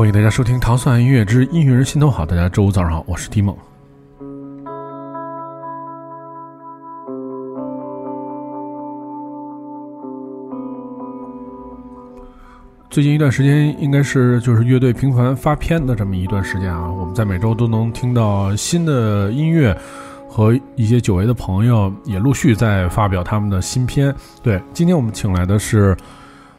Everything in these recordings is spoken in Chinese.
欢迎大家收听《糖蒜音乐之音乐人心头好》。大家周五早上好，我是迪梦。最近一段时间，应该是就是乐队频繁发片的这么一段时间啊。我们在每周都能听到新的音乐，和一些久违的朋友也陆续在发表他们的新片。对，今天我们请来的是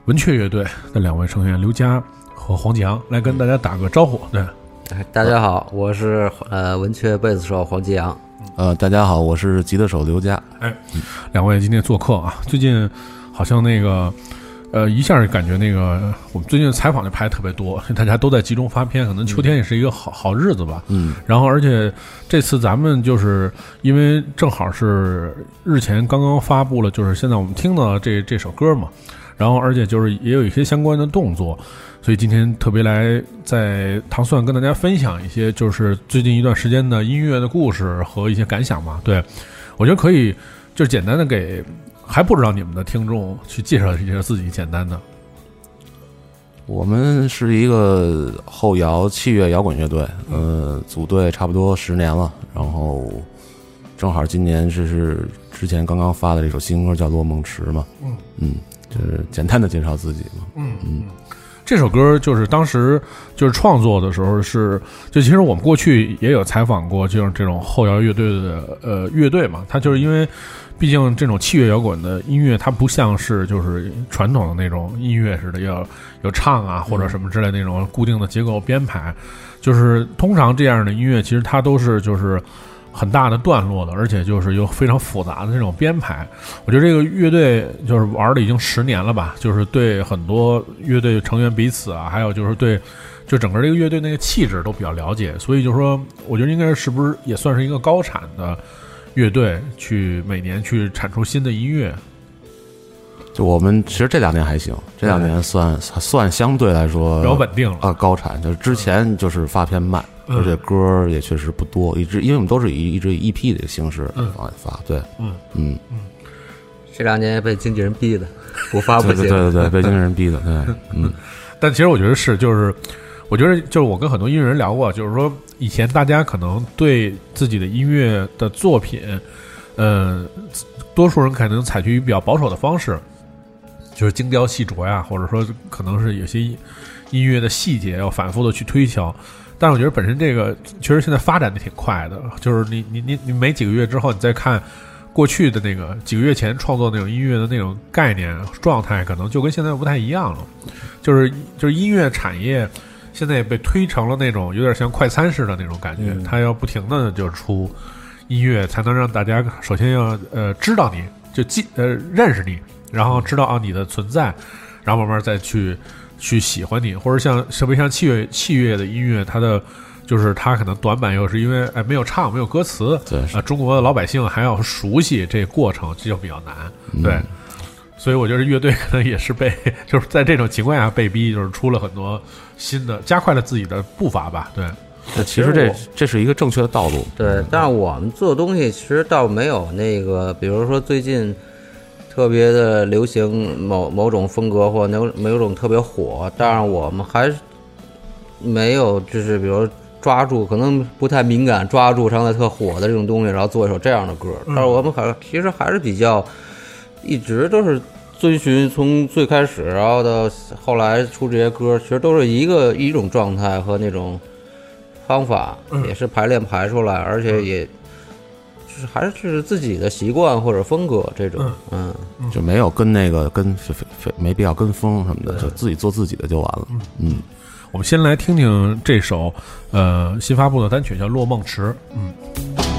文雀乐队的两位成员刘佳和黄吉阳，来跟大家打个招呼。对，哎大家好，我是呃文雀贝斯手黄吉阳。呃，大家好，我是吉他手刘佳。哎两位今天做客啊，最近好像那个，呃，一下感觉那个我们最近采访就拍的特别多，大家都在集中发片，可能秋天也是一个好好日子吧。嗯，然后，而且这次咱们就是因为正好是日前刚刚发布了，就是现在我们听到这这首歌嘛，然后而且就是也有一些相关的动作，所以今天特别来在糖蒜跟大家分享一些就是最近一段时间的音乐的故事和一些感想嘛。对我觉得可以就是简单的给还不知道你们的听众去介绍一下自己，简单的。我们是一个后摇器乐摇滚乐队，呃，组队差不多十年了，然后正好今年这是之前刚刚发的这首新歌叫《落梦池》嘛，嗯嗯，就是简单的介绍自己嘛。嗯嗯，这首歌就是当时就是创作的时候是，就其实我们过去也有采访过，就是这种后摇乐队的呃乐队嘛，它就是因为毕竟这种器乐摇滚的音乐，它不像是就是传统的那种音乐似的，要有唱啊或者什么之类的那种固定的结构编排，就是通常这样的音乐其实它都是就是。很大的段落的，而且就是有非常复杂的这种编排。我觉得这个乐队就是玩了已经十年了吧，就是对很多乐队成员彼此啊，还有就是对就整个这个乐队那个气质都比较了解，所以就说，我觉得应该是不是也算是一个高产的乐队，去每年去产出新的音乐。就我们其实这两年还行，这两年算算相对来说比较稳定了啊，高产。就是之前就是发片慢，嗯而且歌儿也确实不多，一直因为我们都是以一直以 EP 的形式嗯往外发，对，嗯嗯嗯，这两年被经纪人逼的，不发不对行。对对对对，被经纪人逼的，对，嗯。但其实我觉得是，就是我觉得就是我跟很多音乐人聊过，就是说以前大家可能对自己的音乐的作品，呃，多数人可能采取比较保守的方式，就是精雕细琢呀，或者说可能是有些音乐的细节要反复的去推敲。但是我觉得本身这个确实现在发展的挺快的，就是你你你你没几个月之后，你再看过去的那个几个月前创作那种音乐的那种概念状态，可能就跟现在不太一样了。就是就是音乐产业现在也被推成了那种有点像快餐式的那种感觉，它要不停的就出音乐，才能让大家首先要呃知道你就记呃认识你，然后知道啊你的存在，然后慢慢再去去喜欢你，或者像特别像器乐器乐的音乐，它的就是它可能短板又是因为哎没有唱没有歌词，对啊、中国的老百姓还要熟悉这过程，这就比较难，嗯对。所以我觉得乐队可能也是被，就是在这种情况下被逼，就是出了很多新的，加快了自己的步伐吧。对，那其实这这是一个正确的道路。对，但是我们做东西其实倒没有那个，比如说最近特别的流行某某种风格或某某种特别火，但是我们还是没有就是比如抓住，可能不太敏感，抓住刚才特火的这种东西，然后做一首这样的歌。但是我们还其实还是比较一直都是。遵循从最开始，然后到后来出这些歌，其实都是一个一种状态和那种方法，也是排练排出来，而且也就是还是是自己的习惯或者风格这种，嗯，就没有跟那个跟非非非没必要跟风什么的，就自己做自己的就完了。嗯，我们先来听听这首呃新发布的单曲，叫《落梦池》。嗯。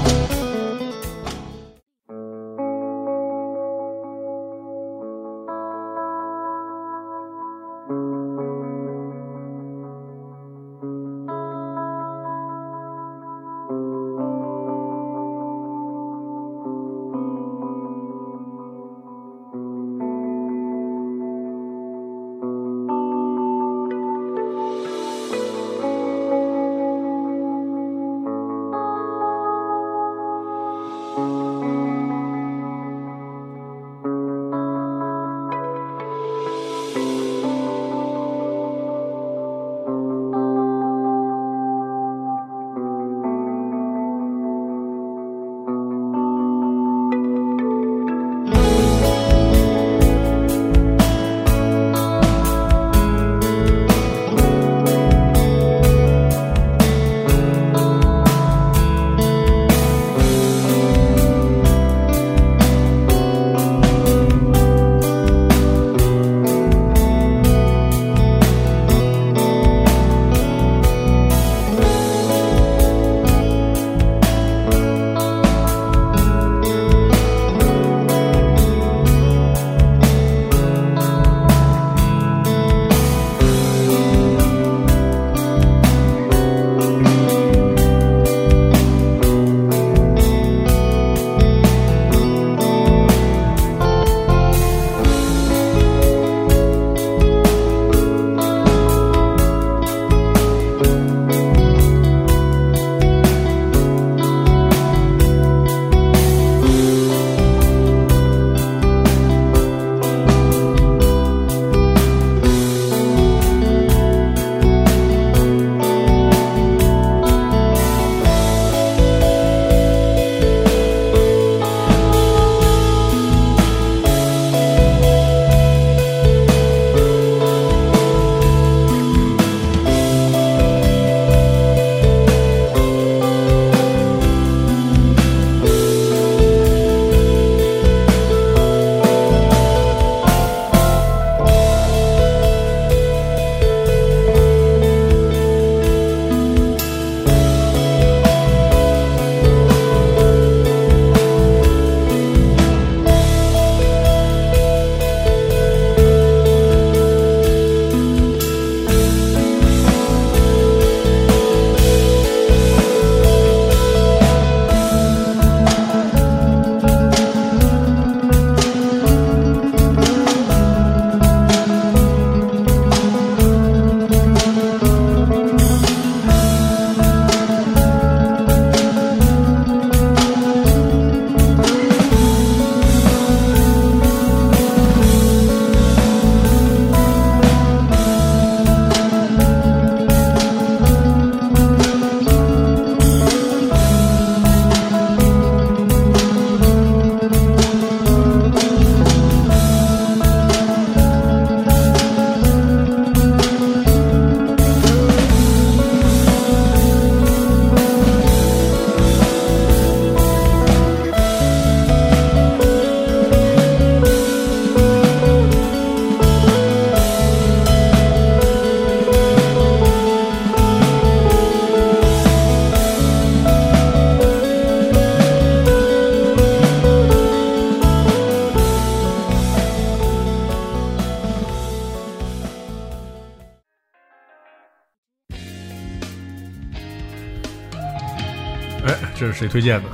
是谁推荐的？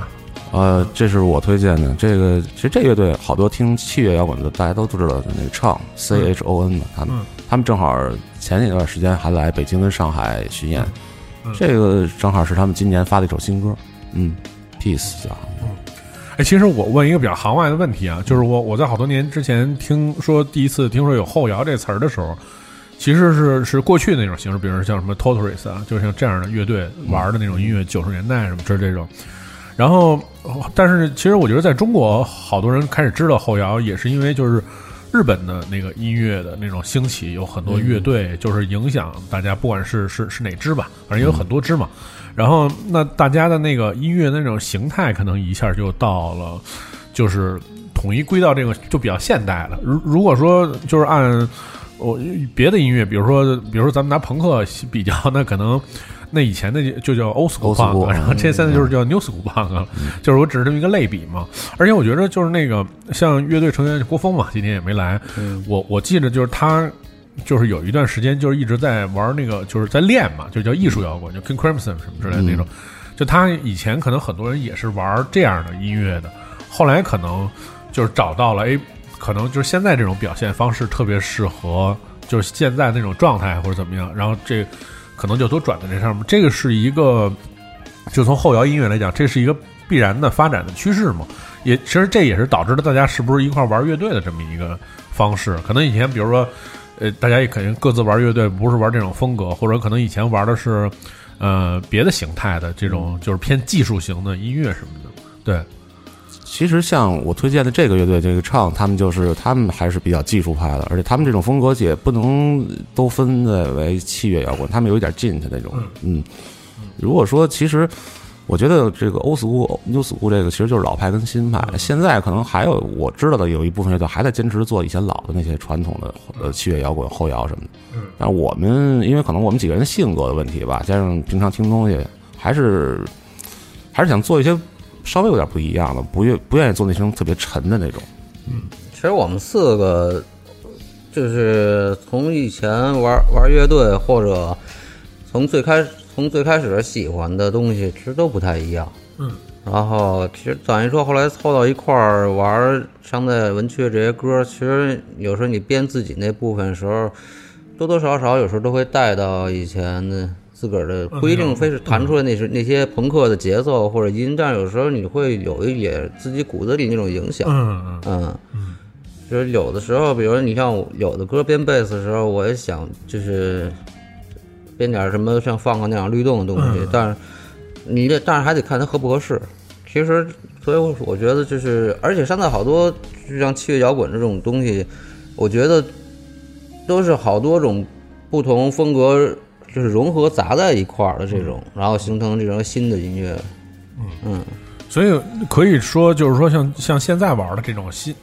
呃，这是我推荐的。这个其实这乐队好多听器乐摇滚的，大家都知道那个唱 C H O N 嘛，他们嗯他们正好前一段时间还来北京跟上海巡演，嗯这个正好是他们今年发的一首新歌，嗯，Peace 叫。哎，其实我问一个比较行外的问题啊，就是我我在好多年之前听说第一次听说有后摇这词儿的时候，其实是是过去那种形式，比如像什么 Totoris 啊，就像这样的乐队玩的那种音乐，九十年代什么之类这种。然后，但是其实我觉得在中国，好多人开始知道后摇，也是因为就是日本的那个音乐的那种兴起，有很多乐队就是影响大家，不管是是是哪支吧，反正有很多支嘛。然后，那大家的那个音乐那种形态，可能一下就到了，就是统一归到这个就比较现代了。如如果说就是按我别的音乐，比如说比如说咱们拿朋克比较，那可能那以前的就叫 old school punk，然后这现在就是叫 new school punk 了，就是我只是这么一个类比嘛。而且我觉得就是那个像乐队成员郭峰嘛，今天也没来，我我记得就是他。就是有一段时间，就是一直在玩那个，就是在练嘛，就叫艺术摇滚，就 King Crimson 什么之类的那种。就他以前可能很多人也是玩这样的音乐的，后来可能就是找到了，哎，可能就是现在这种表现方式特别适合，就是现在那种状态或者怎么样，然后这可能就都转到这上面。这个是一个，就从后摇音乐来讲，这是一个必然的发展的趋势嘛。也其实这也是导致了大家是不是一块玩乐队的这么一个方式。可能以前比如说。呃，大家也肯定各自玩乐队，不是玩这种风格，或者可能以前玩的是，呃，别的形态的这种，就是偏技术型的音乐什么的。对，其实像我推荐的这个乐队，这个唱，他们就是他们还是比较技术派的，而且他们这种风格也不能都分的为器乐摇滚，他们有一点劲的那种。嗯，如果说其实。我觉得这个 old school、new school 这个其实就是老派跟新派。现在可能还有我知道的有一部分乐队还在坚持做以前老的那些传统的呃器乐摇滚、后摇什么的。嗯。但是我们因为可能我们几个人性格的问题吧，加上平常听东西，还是还是想做一些稍微有点不一样了，不愿不愿意做那种特别沉的那种。嗯，其实我们四个就是从以前玩玩乐队，或者从最开始。从最开始喜欢的东西其实都不太一样，嗯，然后其实等于说后来凑到一块儿玩商在文曲这些歌，其实有时候你编自己那部分时候，多多少少有时候都会带到以前的自个儿的，不一定非是弹出来那是那些朋克的节奏或者音，但有时候你会有一点自己骨子里那种影响，嗯嗯嗯，就是有的时候，比如你像有的歌编贝斯的时候，我也想就是。编点什么像放个那样律动的东西，嗯、但是你这但是还得看它合不合适。其实，所以我我觉得就是，而且现在好多就像器乐摇滚这种东西，我觉得都是好多种不同风格，就是融合杂在一块儿的这种，然后形成这种新的音乐。嗯嗯，所以可以说，就是说像像现在玩的这种新，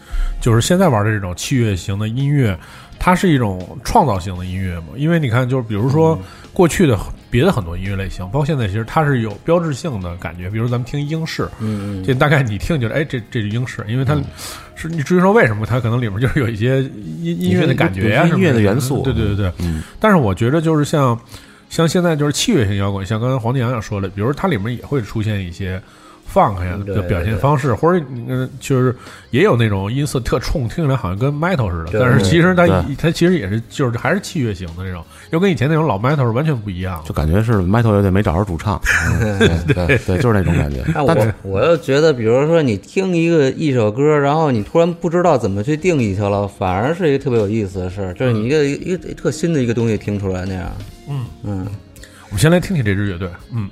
就是现在玩的这种器乐型的音乐。它是一种创造性的音乐嘛？因为你看，就是比如说过去的别的很多音乐类型，包括现在，其实它是有标志性的感觉。比如咱们听英式，嗯，这大概你听就是，哎，这这是英式，因为它是你至于说为什么它可能里面就是有一些音音乐的感觉呀、音乐的元素，对对对对。嗯，但是我觉得就是像像现在就是器乐型摇滚，像刚才黄帝阳也说了，比如它里面也会出现一些。放开的表现方式，或者嗯，就是也有那种音色特冲，听起来好像跟 metal 似的，但是其实它它其实也是就是还是器乐型的那种，又跟以前那种老 metal 完全不一样，就感觉是 metal 乐队没找着主唱，对对，就是那种感觉。但我我又觉得，比如说你听一个一首歌，然后你突然不知道怎么去定义它了，反而是一个特别有意思的事儿，就是你一个一个特新的一个东西听出来那样。嗯嗯，我们先来听听这支乐队，嗯。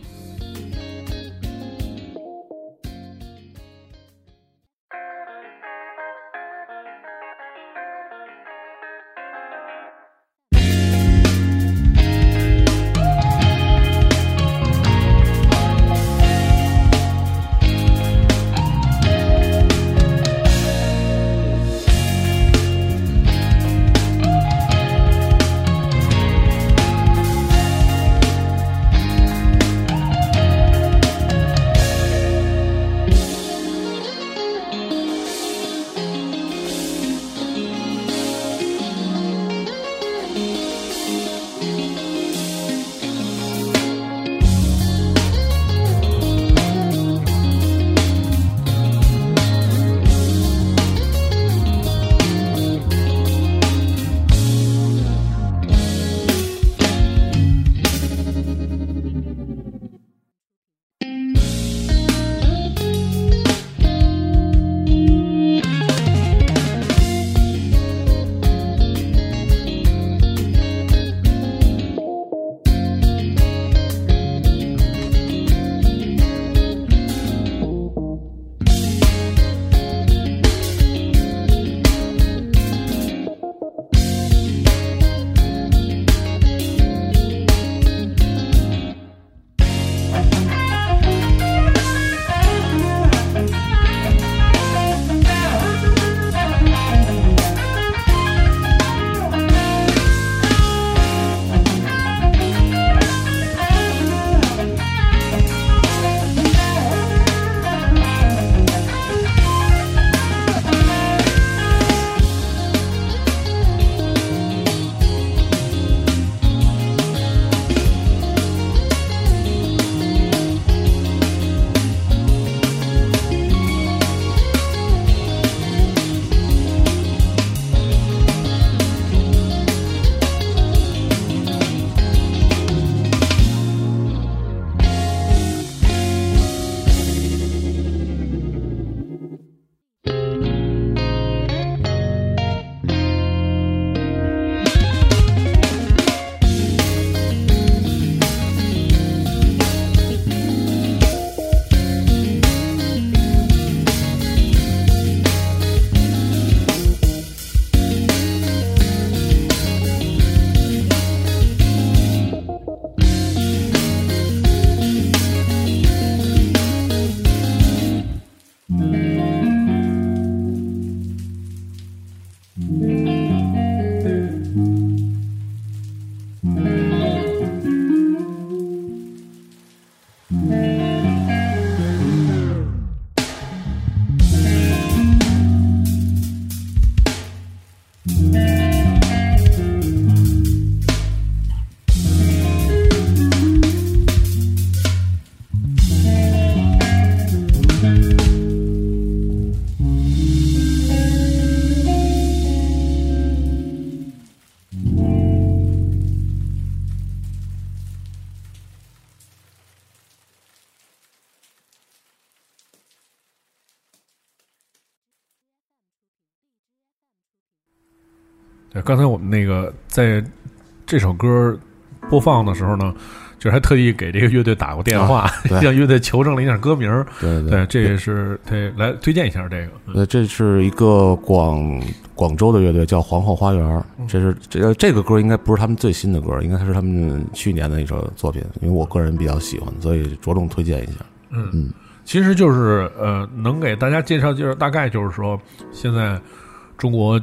刚才我们那个在这首歌播放的时候呢，就是还特意给这个乐队打过电话，对向乐队求证了一下歌名儿。对对，这也是对来推荐一下这个。嗯呃，这是一个广广州的乐队，叫皇后花园。这是这这个歌应该不是他们最新的歌，应该是他们去年的一首作品。因为我个人比较喜欢，所以着重推荐一下。嗯嗯，其实就是呃，能给大家介绍介绍，大概就是说，现在中国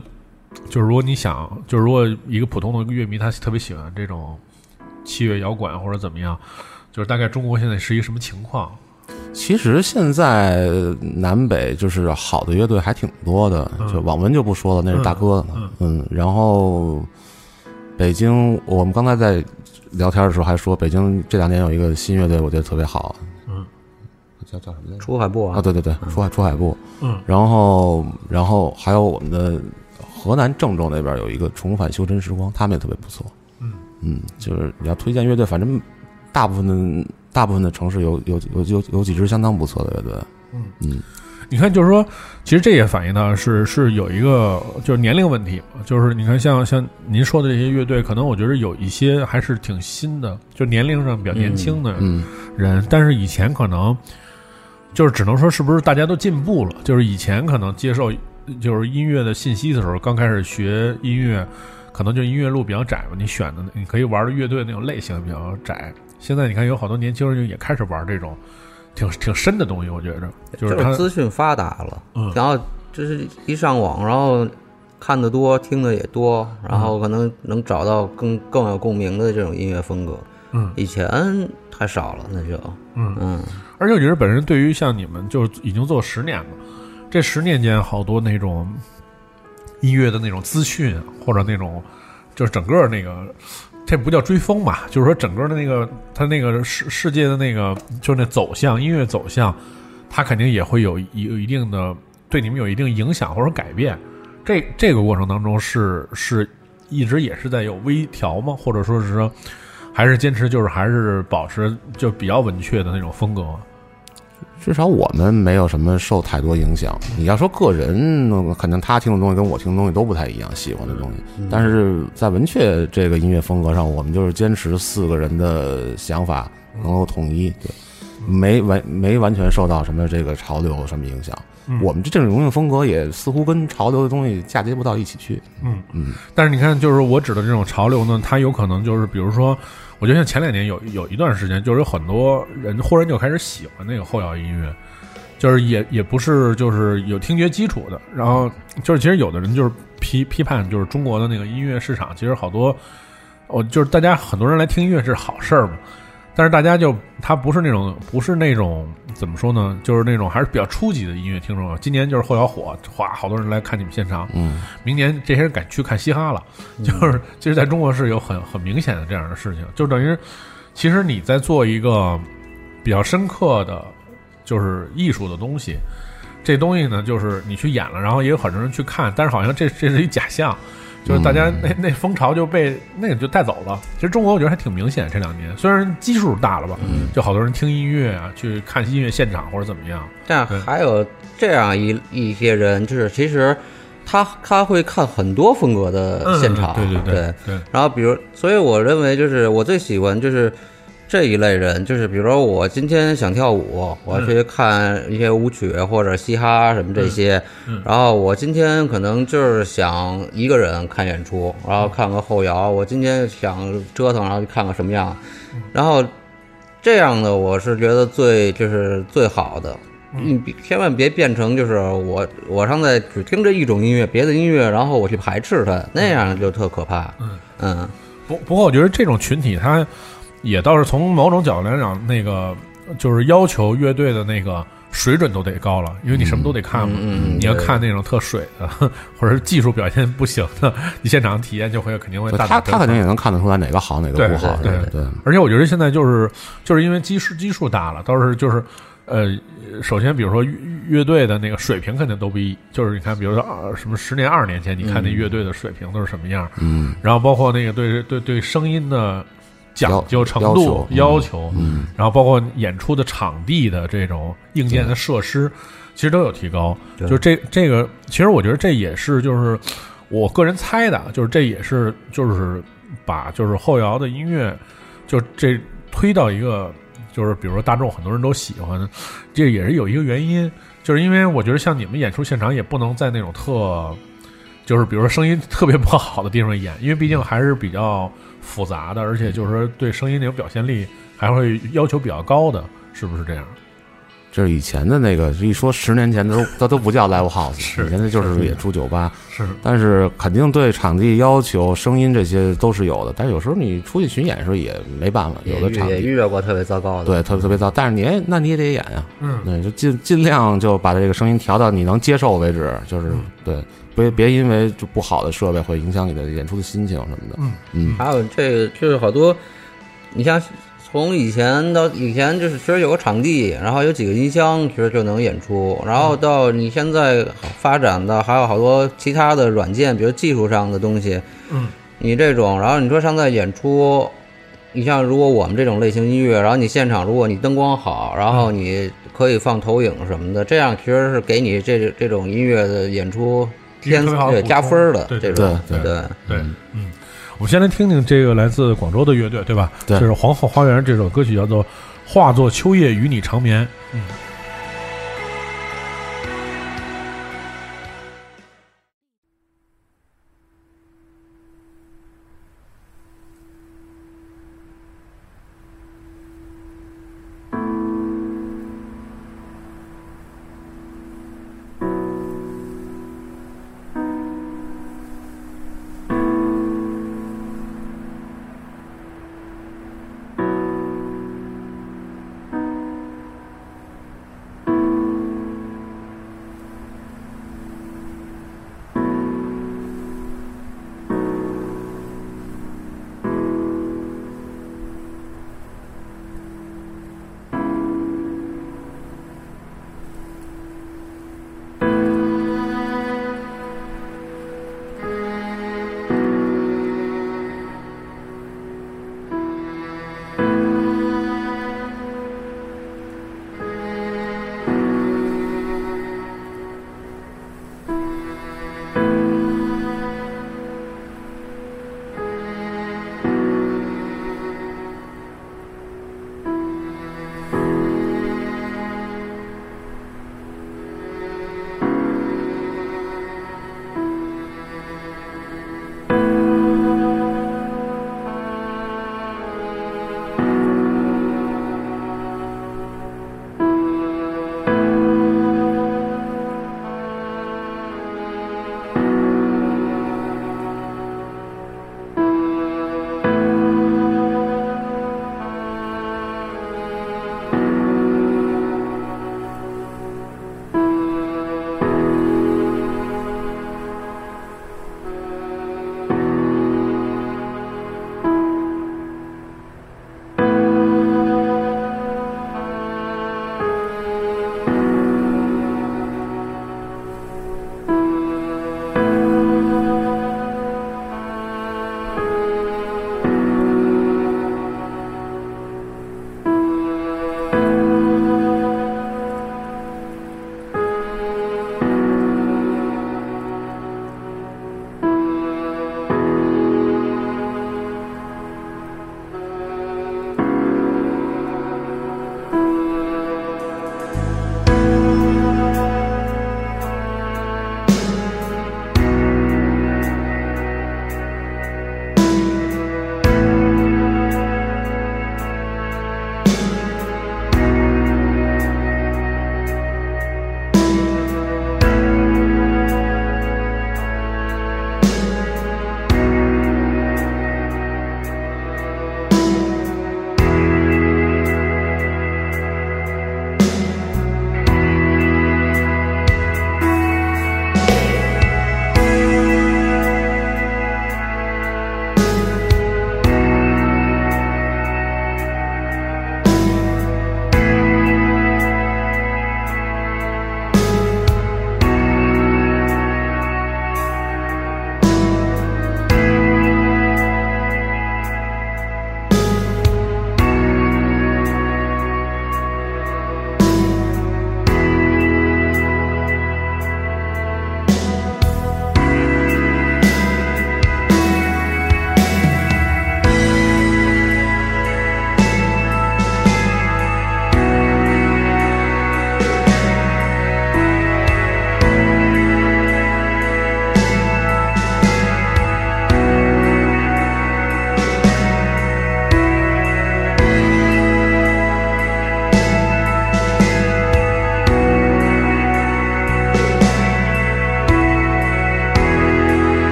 就是如果你想，就是如果一个普通的乐迷他特别喜欢这种器乐摇滚或者怎么样，就是大概中国现在是一个什么情况？其实现在南北就是好的乐队还挺多的，就网文就不说了，那是大哥的嘛。嗯，然后北京，我们刚才在聊天的时候还说，北京这两年有一个新乐队，我觉得特别好。嗯，叫叫什么来着？出海部啊，对对对，出海出海部。嗯，然后然后还有我们的河南郑州那边有一个重返修真时光，他们也特别不错。嗯嗯，就是你要推荐乐队，反正大部分的大部分的城市有有有有有几支相当不错的乐队。嗯嗯，你看，就是说，其实这也反映到是是有一个就是年龄问题嘛，就是你看像像您说的这些乐队，可能我觉得有一些还是挺新的，就年龄上比较年轻的嗯人，但是以前可能就是只能说是不是大家都进步了，就是以前可能接受就是音乐的信息的时候，刚开始学音乐，可能就音乐路比较窄吧，你选的你可以玩的乐队那种类型比较窄。现在你看有好多年轻人就也开始玩这种挺挺深的东西，我觉着就是他资讯发达了，嗯然后就是一上网，然后看的多，听的也多，然后可能能找到更更有共鸣的这种音乐风格。嗯以前太少了，那就嗯嗯而且我觉得本身对于像你们就是已经做十年了，这十年间好多那种音乐的那种资讯或者那种就是整个那个。这不叫追风吧？就是说，整个的那个它那个世世界的那个，就是那走向音乐走向，它肯定也会有有一定的对你们有一定影响或者改变。这这个过程当中是是一直也是在有微调吗？或者说是说还是坚持就是还是保持就比较稳确的那种风格？至少我们没有什么受太多影响。你要说个人，那肯定他听的东西跟我听的东西都不太一样，喜欢的东西。但是在文雀这个音乐风格上，我们就是坚持四个人的想法能够统一，对，没完没完全受到什么这个潮流什么影响。我们这种音乐风格也似乎跟潮流的东西嫁接不到一起去。嗯嗯。但是你看，就是我指的这种潮流呢，它有可能就是比如说。我觉得像前两年有有一段时间，就是有很多人忽然就开始喜欢那个后摇音乐，就是也也不是就是有听觉基础的，然后就是其实有的人就是批批判，就是中国的那个音乐市场，其实好多，哦就是大家很多人来听音乐是好事儿嘛，但是大家就他不是那种不是那种怎么说呢，就是那种还是比较初级的音乐听众。今年就是后摇火，哗，好多人来看你们现场，嗯，明年这些人敢去看嘻哈了，就是其实在中国是有很很明显的这样的事情，就等于其实你在做一个比较深刻的，就是艺术的东西，这东西呢，就是你去演了，然后也有很多人去看，但是好像这这是一假象。就是大家那那风潮就被那个就带走了。其实中国我觉得还挺明显，这两年虽然基数大了吧，就好多人听音乐啊，去看音乐现场或者怎么样。但还有这样一一些人，就是其实他他会看很多风格的现场，对对对对。然后比如，所以我认为就是我最喜欢就是。这一类人就是，比如说我今天想跳舞，我去看一些舞曲或者嘻哈什么这些，然后我今天可能就是想一个人看演出，然后看个后摇。我今天想折腾，然后去看个什么样，然后这样的我是觉得最就是最好的。你千万别变成就是我我上在只听这一种音乐，别的音乐，然后我去排斥它，那样就特可怕。嗯嗯，不不过我觉得这种群体他。也倒是从某种角度来讲，那个就是要求乐队的那个水准都得高了，因为你什么都得看嘛。嗯你要看那种特水的，或者是技术表现不行的，你现场体验就会肯定会 大。他他肯定也能看得出来哪个好，哪个不好。对对。而且我觉得现在就是就是因为基数基数大了，倒是就是呃，首先比如说乐队的那个水平肯定都不一，就是你看，比如说什么十年、二十年前，你看那乐队的水平都是什么样？嗯。然后包括那个对对对声音的。讲究程度要求，嗯，然后包括演出的场地的这种硬件的设施，其实都有提高。就这这个，其实我觉得这也是就是我个人猜的，就是这也是就是把就是后摇的音乐，就这推到一个就是比如说大众很多人都喜欢，这也是有一个原因，就是因为我觉得像你们演出现场也不能在那种特。就是比如说声音特别不好的地方演，因为毕竟还是比较复杂的，而且就是说对声音那种表现力还会要求比较高的，是不是这样？这是以前的那个，一说十年前都都 都不叫 live house，是以前的就是也出酒吧，是但是肯定对场地要求、声音这些都是有的。但是有时候你出去巡演的时候也没办法，有的场也地遇到过特别糟糕的。对特别特别糟，但是你哎，那你也得演呀，嗯对，就尽尽量就把这个声音调到你能接受为止，就是嗯对，别别因为就不好的设备会影响你的演出的心情什么的。嗯嗯还有这个就是好多，你像从以前到以前就是其实有个场地，然后有几个音箱，其实就能演出。然后到你现在发展的还有好多其他的软件，比如技术上的东西。嗯，你这种，然后你说现在演出，你像如果我们这种类型音乐，然后你现场如果你灯光好，然后你可以放投影什么的，这样其实是给你这这种音乐的演出特别加分儿的对这种对对对。对，嗯，我们先来听听这个来自广州的乐队，对吧？对这是皇后花园这首歌曲叫做《化作秋叶与你长眠》。嗯。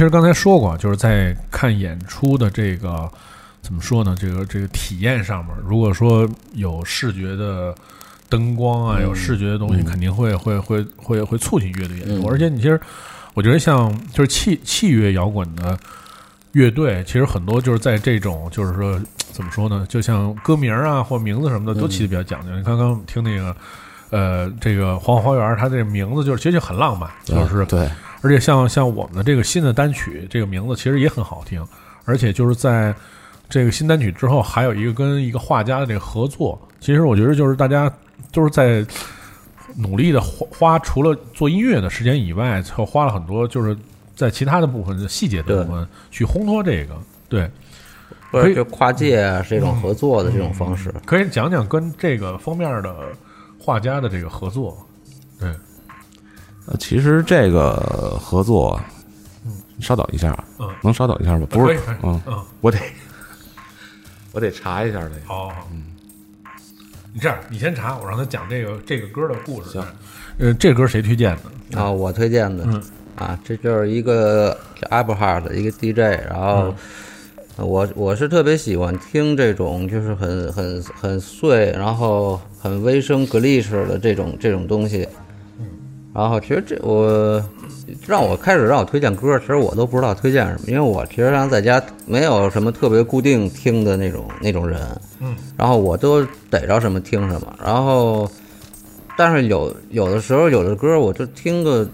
其实刚才说过，就是在看演出的这个怎么说呢？这个这个体验上面，如果说有视觉的灯光啊，有视觉的东西，嗯肯定会会会会会促进乐队演出。嗯而且你其实，我觉得像就是器器乐摇滚的乐队，其实很多就是在这种就是说怎么说呢？就像歌名啊或名字什么的，都起的比较讲究。你刚刚听那个。呃，这个黄花花园，它这个名字就是其实就很浪漫，就是对，而且像像我们的这个新的单曲，这个名字其实也很好听，而且就是在这个新单曲之后，还有一个跟一个画家的这个合作。其实我觉得就是大家都是在努力的花花，除了做音乐的时间以外，还花了很多就是在其他的部分的细节的部分去烘托这个。对，可以或者就跨界啊，是一种合作的这种方式。可以讲讲跟这个封面的画家的这个合作。其实这个合作，稍等一下，嗯能稍等一下吗？不是嗯，嗯，我得我得查一下这个。好，好，嗯，你这样，你先查，我让他讲这个这个歌的故事。行，呃，这歌谁推荐的？啊，我推荐的嗯啊，这就是一个叫 Applehart 的一个 DJ，然后我我是特别喜欢听这种就是很很很碎，然后很微声 glitch 的这种这种东西。然后其实这我让我开始让我推荐歌，其实我都不知道推荐什么，因为我其实上在家没有什么特别固定听的那种那种人，嗯，然后我都逮着什么听什么，然后但是有有的时候有的歌我就听个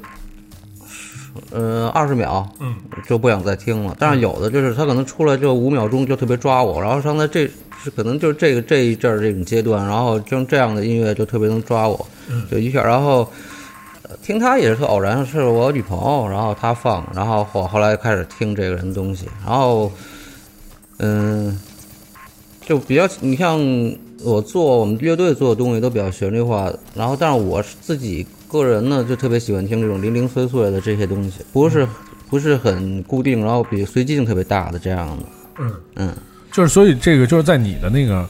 呃二十秒，嗯，就不想再听了。但是有的就是他可能出来就五秒钟就特别抓我，然后上在这是可能就是这个这一阵儿这种阶段，然后像这样的音乐就特别能抓我，就一下，然后。呃听他也是特偶然，是我女朋友，然后她放，然后后后来开始听这个人的东西，然后，嗯，就比较，你像我做我们乐队做的东西都比较旋律化，然后但是我自己个人呢，就特别喜欢听这种零零碎碎的这些东西，不是不是很固定，然后比随机性特别大的这样的，嗯嗯，就是所以这个就是在你的那个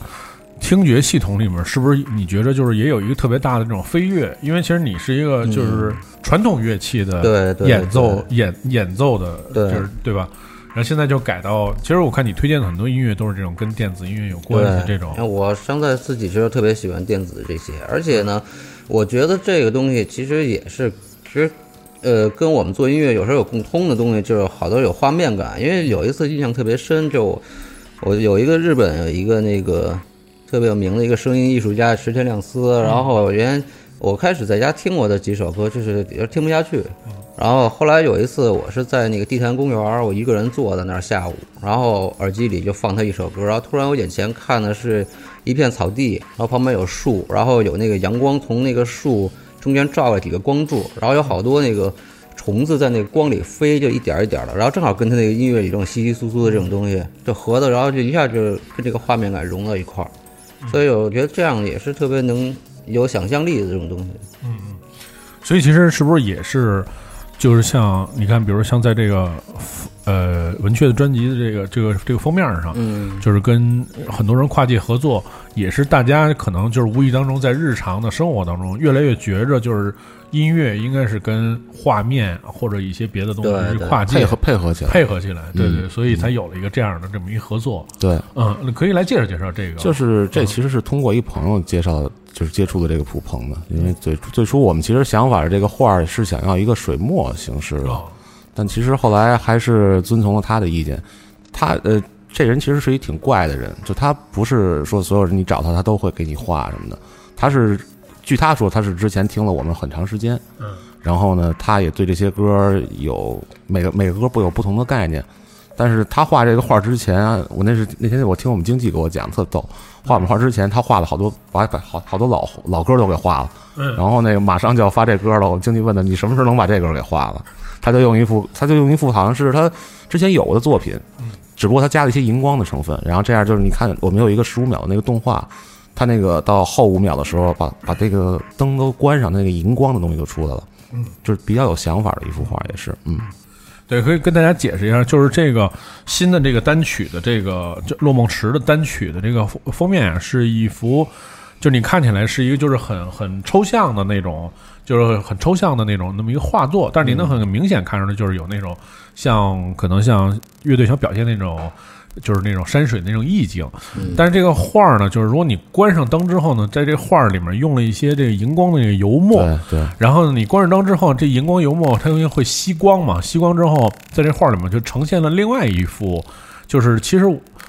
听觉系统里面，是不是你觉得就是也有一个特别大的这种飞跃？因为其实你是一个就是传统乐器的嗯对对演奏演演奏的，对就是对吧？然后现在就改到，其实我看你推荐的很多音乐都是这种跟电子音乐有关系这种，我现在自己其实特别喜欢电子这些，而且呢，我觉得这个东西其实也是，其实呃，跟我们做音乐有时候有共通的东西，就是好多有画面感。因为有一次印象特别深，就我我有一个日本有一个那个特别有名的一个声音艺术家石田亮司，然后原我开始在家听我的几首歌，就是也听不下去。然后后来有一次，我是在那个地坛公园，我一个人坐在那儿下午，然后耳机里就放他一首歌，然后突然我眼前看的是一片草地，然后旁边有树，然后有那个阳光从那个树中间照了几个光柱，然后有好多那个虫子在那个光里飞，就一点一点的，然后正好跟他那个音乐里这种稀稀疏疏的这种东西就合的，然后就一下就跟这个画面感融到一块儿，所以我觉得这样也是特别能有想象力的这种东西。嗯嗯所以其实是不是也是，就是像你看，比如像在这个呃文雀的专辑的这个这个这个封面上，嗯，就是跟很多人跨界合作，也是大家可能就是无意当中在日常的生活当中越来越觉着，就是音乐应该是跟画面或者一些别的东西去跨界配合配合起来，配合起来，对对，嗯所以才有了一个这样的这么一合作。对，嗯，可以来介绍介绍这个，就是这其实是通过一朋友介绍，就是接触的这个普鹏的，因为最最初我们其实想法是这个画儿是想要一个水墨形式的，哦但其实后来还是遵从了他的意见。他呃，这人其实是一挺怪的人，就他不是说所有人你找他他都会给你画什么的，他是据他说他是之前听了我们很长时间，嗯，然后呢，他也对这些歌有每个每个歌不有不同的概念。但是他画这个画之前啊，我那是那天我听我们经纪给我讲特逗，画我们画之前他画了好多把把好好多老老歌都给画了，嗯然后那个马上就要发这歌了，我经纪问他你什么时候能把这歌给画了？他就用一幅他就用一幅好像是他之前有的作品，只不过他加了一些荧光的成分，然后这样就是你看我们有一个十五秒的那个动画，他那个到后五秒的时候把把这个灯都关上，那个荧光的东西就出来了，嗯，就是比较有想法的一幅画也是，嗯。对，可以跟大家解释一下，就是这个新的这个单曲的这个就落梦池的单曲的这个封封面啊，是一幅就你看起来是一个就是很很抽象的那种，就是很抽象的那种那么一个画作，但是你能很明显看出来就是有那种像可能像乐队想表现那种。就是那种山水那种意境，但是这个画儿呢，就是如果你关上灯之后呢，在这画儿里面用了一些这个荧光的那个油墨，对对，然后，你关上灯之后，这荧光油墨它因为会吸光嘛，吸光之后，在这画里面就呈现了另外一幅，就是其实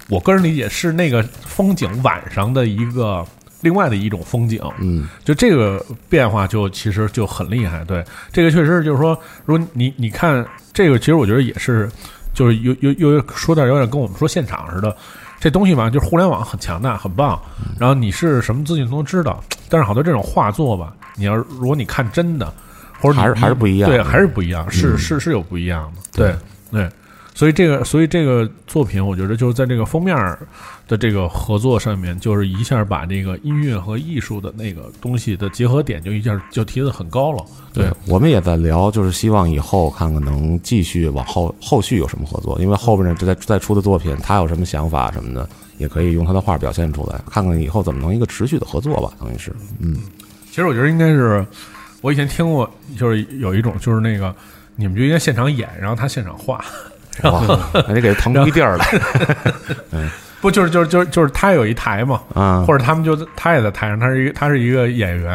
我个人理解是那个风景晚上的一个另外的一种风景，嗯，就这个变化就其实就很厉害。对，这个确实就是说，如果你你看这个，其实我觉得也是，就是有有有说点有点跟我们说现场似的。这东西吧，就是互联网很强大，很棒。然后你是什么资讯都能知道，但是好多这种画作吧，你要如果你看真的，或者还是还是不一样对，还是不一样，是嗯是是有不一样的，对对。所以这个，所以这个作品，我觉得就是在这个封面儿的这个合作上面，就是一下把这个音乐和艺术的那个东西的结合点，就一下就提得很高了。对，我们也在聊，就是希望以后看看能继续往后后续有什么合作，因为后边呢再再出的作品，他有什么想法什么的，也可以用他的画表现出来，看看以后怎么能一个持续的合作吧，等于是，嗯，其实我觉得应该是，我以前听过，就是有一种就是那个，你们就应该现场演，然后他现场画，哇，还得给他腾出一地儿来。不就是就是就是就是他有一台嘛，啊，或者他们就他也在台上，他是一个他是一个演员，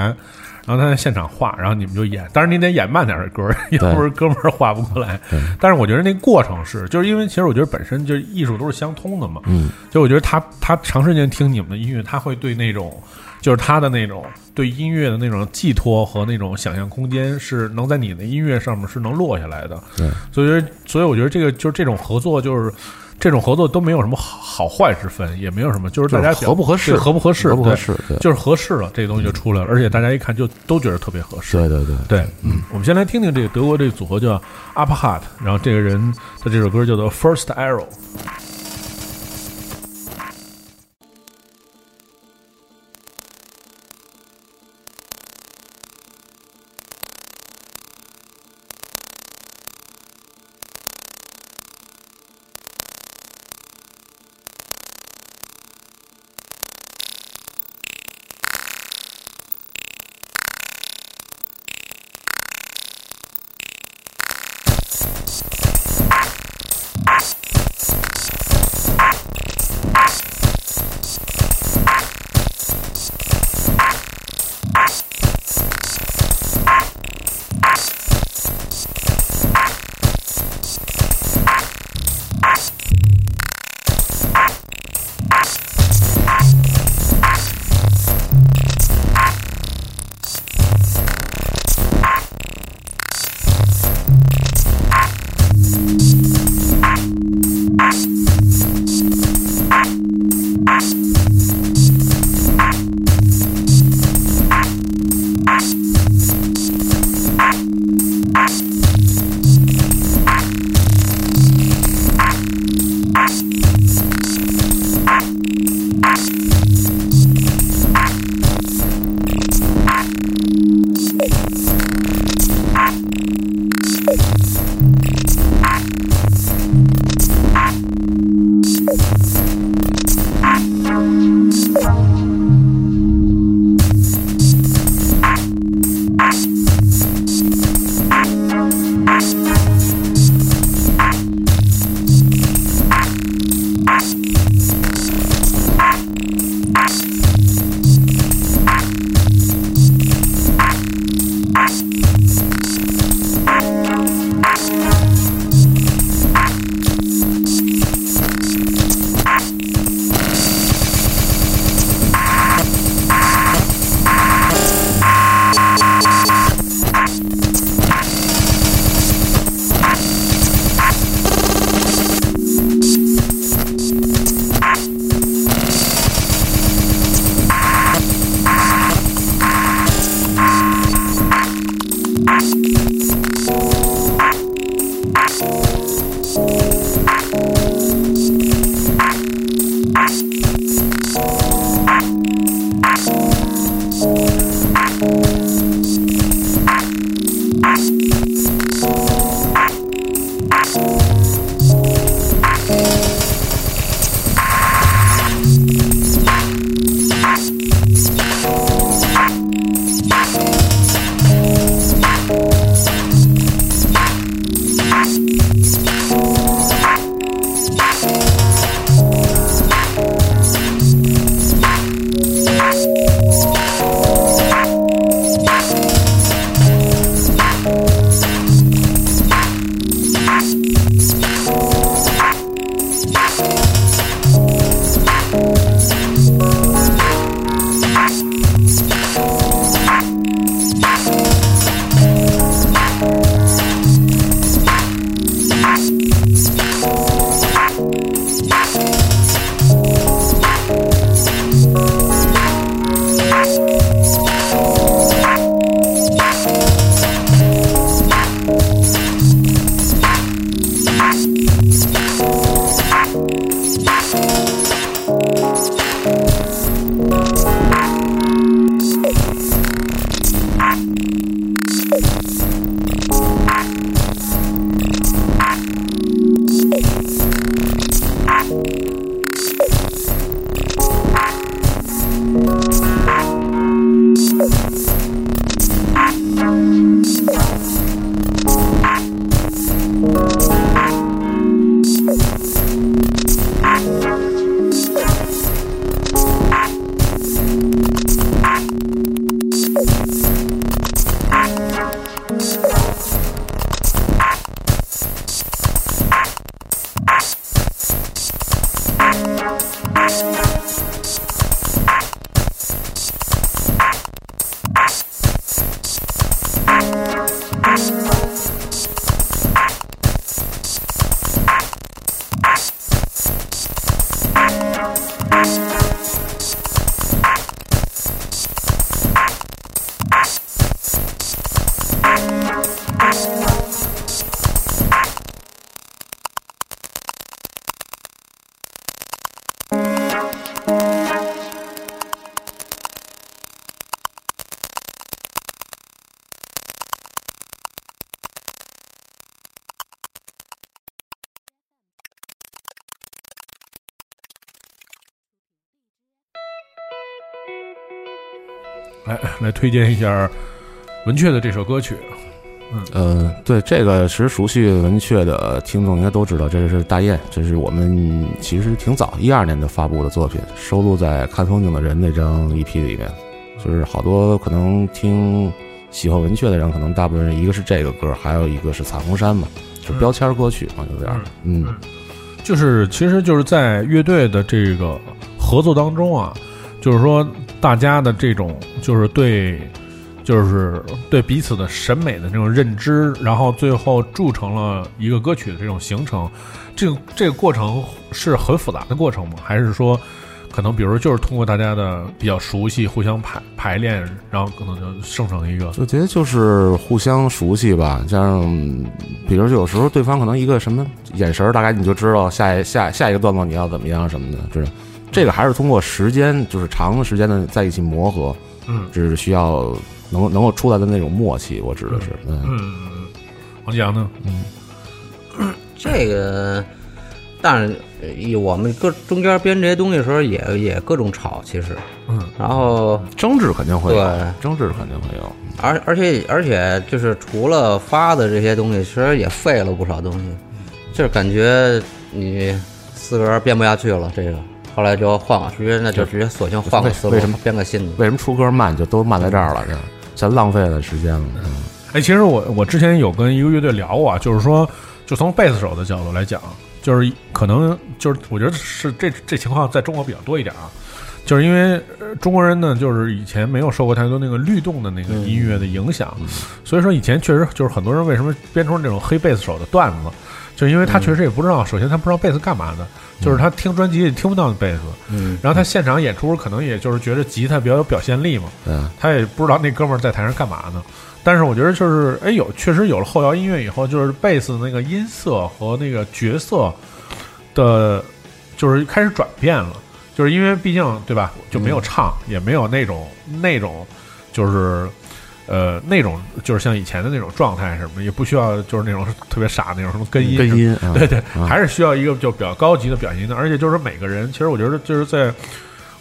然后他在现场画，然后你们就演，当然你得演慢点儿的歌儿，要不是哥们儿画不过来。但是我觉得那过程是，就是因为其实我觉得本身就是艺术都是相通的嘛，嗯，就我觉得他他长时间听你们的音乐，他会对那种就是他的那种对音乐的那种寄托和那种想象空间是能在你的音乐上面是能落下来的。对，所以所以我觉得这个就是这种合作就是。这种合作都没有什么好好坏之分，也没有什么，就是大家就是合不合适合不合适，对合不合适，对，就是合适了，这个东西就出来了，而且大家一看就都觉得特别合适。对对对，对，嗯，我们先来听听这个德国这个组合叫 Upper Heart，然后这个人的这首歌叫做 First Arrow。推荐一下文雀的这首歌曲。呃，对这个，其实熟悉文雀的听众应该都知道，这是大雁，这是我们其实挺早一二年就发布的作品，收录在《看风景的人》那张 EP 里面。就是好多可能听喜欢文雀的人，可能大部分人一个是这个歌，还有一个是《彩虹山》嘛，就标签歌曲嘛，有点儿，嗯，就是其实就是在乐队的这个合作当中啊，就是说大家的这种就是对。就是对彼此的审美的这种认知，然后最后铸成了一个歌曲的这种形成，这个这个过程是很复杂的过程吗？还是说，可能比如就是通过大家的比较熟悉，互相排排练，然后可能就生成一个？我觉得就是互相熟悉吧，加上比如有时候对方可能一个什么眼神，大概你就知道下一下下一个段落你要怎么样什么的，就是这个还是通过时间，就是长时间的在一起磨合，嗯，只是需要。能能够出来的那种默契，我指的是，嗯，王强呢？嗯，这个，但是我们各中间编这些东西的时候，也也各种吵，其实，嗯，然后争执肯定会有，争执肯定会有，而而且而且就是除了发的这些东西，其实也废了不少东西，就是感觉你四个人编不下去了，这个。后来就换了，直接那就直接索性换个思路，为什么编个新的？为什么出歌慢就都慢在这儿了？这全浪费了时间了。哎，其实我我之前有跟一个乐队聊过，啊就是说，就从贝斯手的角度来讲，就是可能就是我觉得是这这情况在中国比较多一点啊，就是因为中国人呢，就是以前没有受过太多那个律动的那个音乐的影响，所以说以前确实就是很多人为什么编出这种黑贝斯手的段子，就因为他确实也不知道，首先他不知道贝斯干嘛的。就是他听专辑也听不到贝斯，嗯，然后他现场演出可能也就是觉得吉他比较有表现力嘛，嗯，他也不知道那哥们儿在台上干嘛呢。但是我觉得就是哎有确实有了后摇音乐以后，就是贝斯那个音色和那个角色的，就是开始转变了。就是因为毕竟对吧，就没有唱，也没有那种那种就是。呃，那种就是像以前的那种状态什么，也不需要就是那种特别傻那种什么根音，根音，对对，还是需要一个就比较高级的表现的。而且就是每个人，其实我觉得就是在，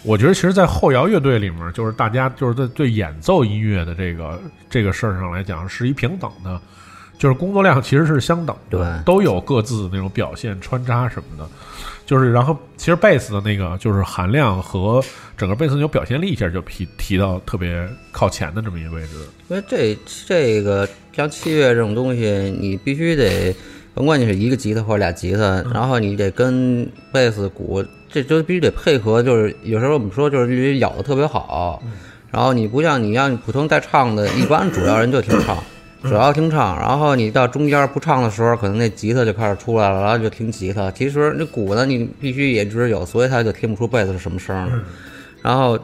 我觉得其实，在后摇乐队里面，就是大家就是在对演奏音乐的这个这个事儿上来讲，是一平等的，就是工作量其实是相等的，都有各自那种表现穿插什么的。就是，然后其实贝斯的那个就是含量和整个贝斯那种表现力一下就提提到特别靠前的这么一个位置。因为这这个像器乐这种东西，你必须得，甭管你是一个吉他或者俩吉他，然后你得跟贝斯鼓，这就必须得配合。就是有时候我们说就是必须咬的特别好，然后你不像你让普通带唱的，一般主要人就听唱。主要听唱，然后你到中间不唱的时候，可能那吉他就开始出来了，然后就听吉他。其实那鼓呢，你必须也直有，所以他就听不出贝斯是什么声了。然后，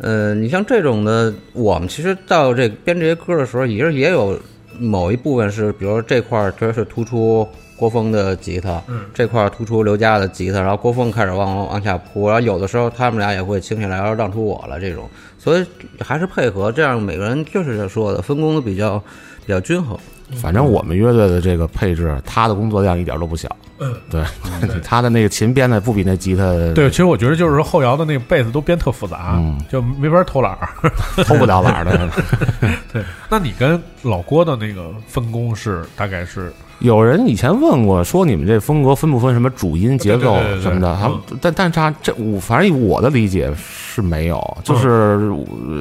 呃，你像这种的，我们其实到这编这些歌的时候，也是也有某一部分是，比如说这块儿确实是突出郭峰的吉他，这块儿突出刘佳的吉他，然后郭峰开始往往下铺，然后有的时候他们俩也会倾下来，然后让出我了这种，所以还是配合，这样每个人就是说的分工都比较。比较均衡，反正我们乐队的这个配置，他的工作量一点都不小。嗯，对，他的那个琴编的不比那吉他。对，其实我觉得就是说后摇的那个贝斯都编特复杂，就没法偷懒儿，偷不了懒儿的。对，那你跟老郭的那个分工是大概是？有人以前问过，说你们这风格分不分什么主音结构什么的？他但但他这我反正我的理解是没有，就是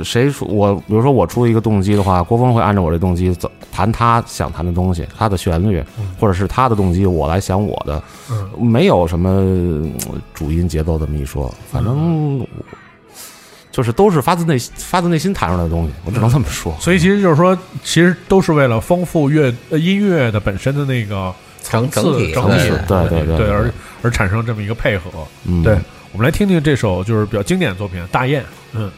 谁说我比如说我出一个动机的话，郭峰会按照我这动机走弹他想弹的东西，他的旋律或者是他的动机，我来想我的，嗯没有什么嗯主音节奏这么一说，反正就是都是发自内发自内心弹出来的东西，我只能这么说。所以其实就是说，其实都是为了丰富乐呃音乐的本身的那个层次整体对对对而而产生这么一个配合。嗯，对，我们来听听这首就是比较经典的作品《大雁》。嗯。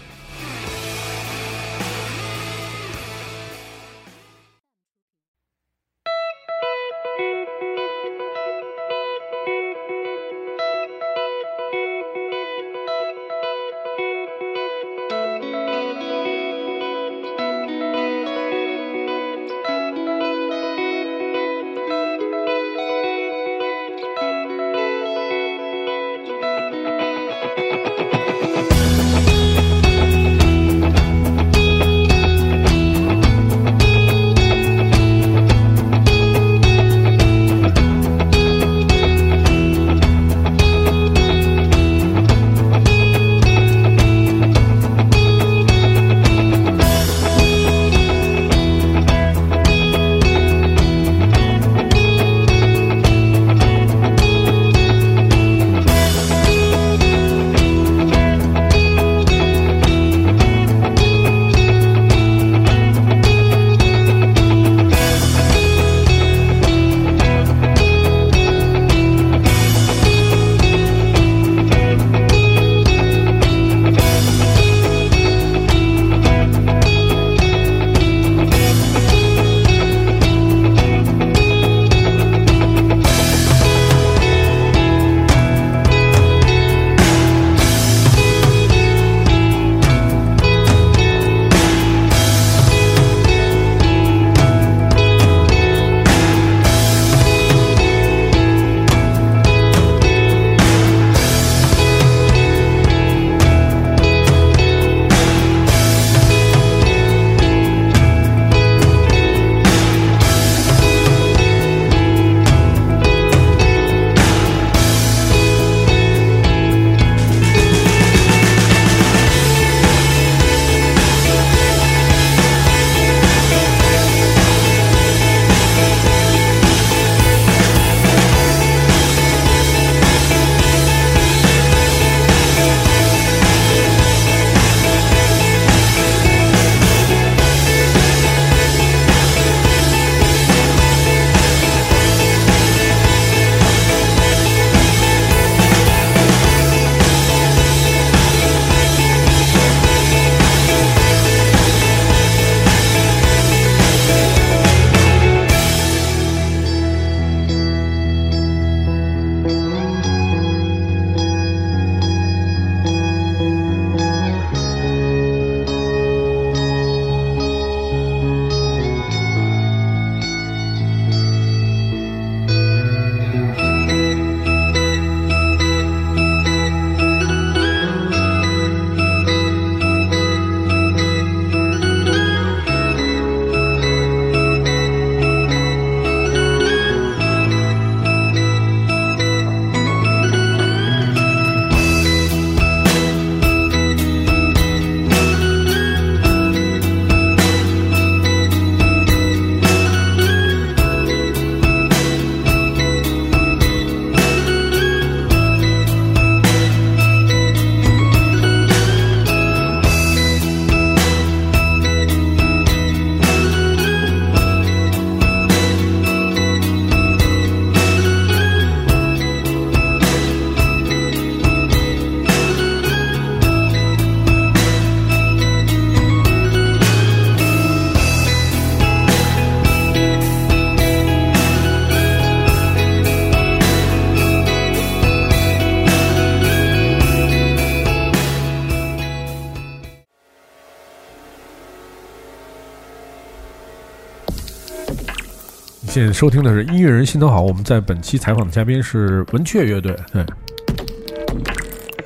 现在收听的是音乐人心头好，我们在本期采访的嘉宾是文雀乐队，对，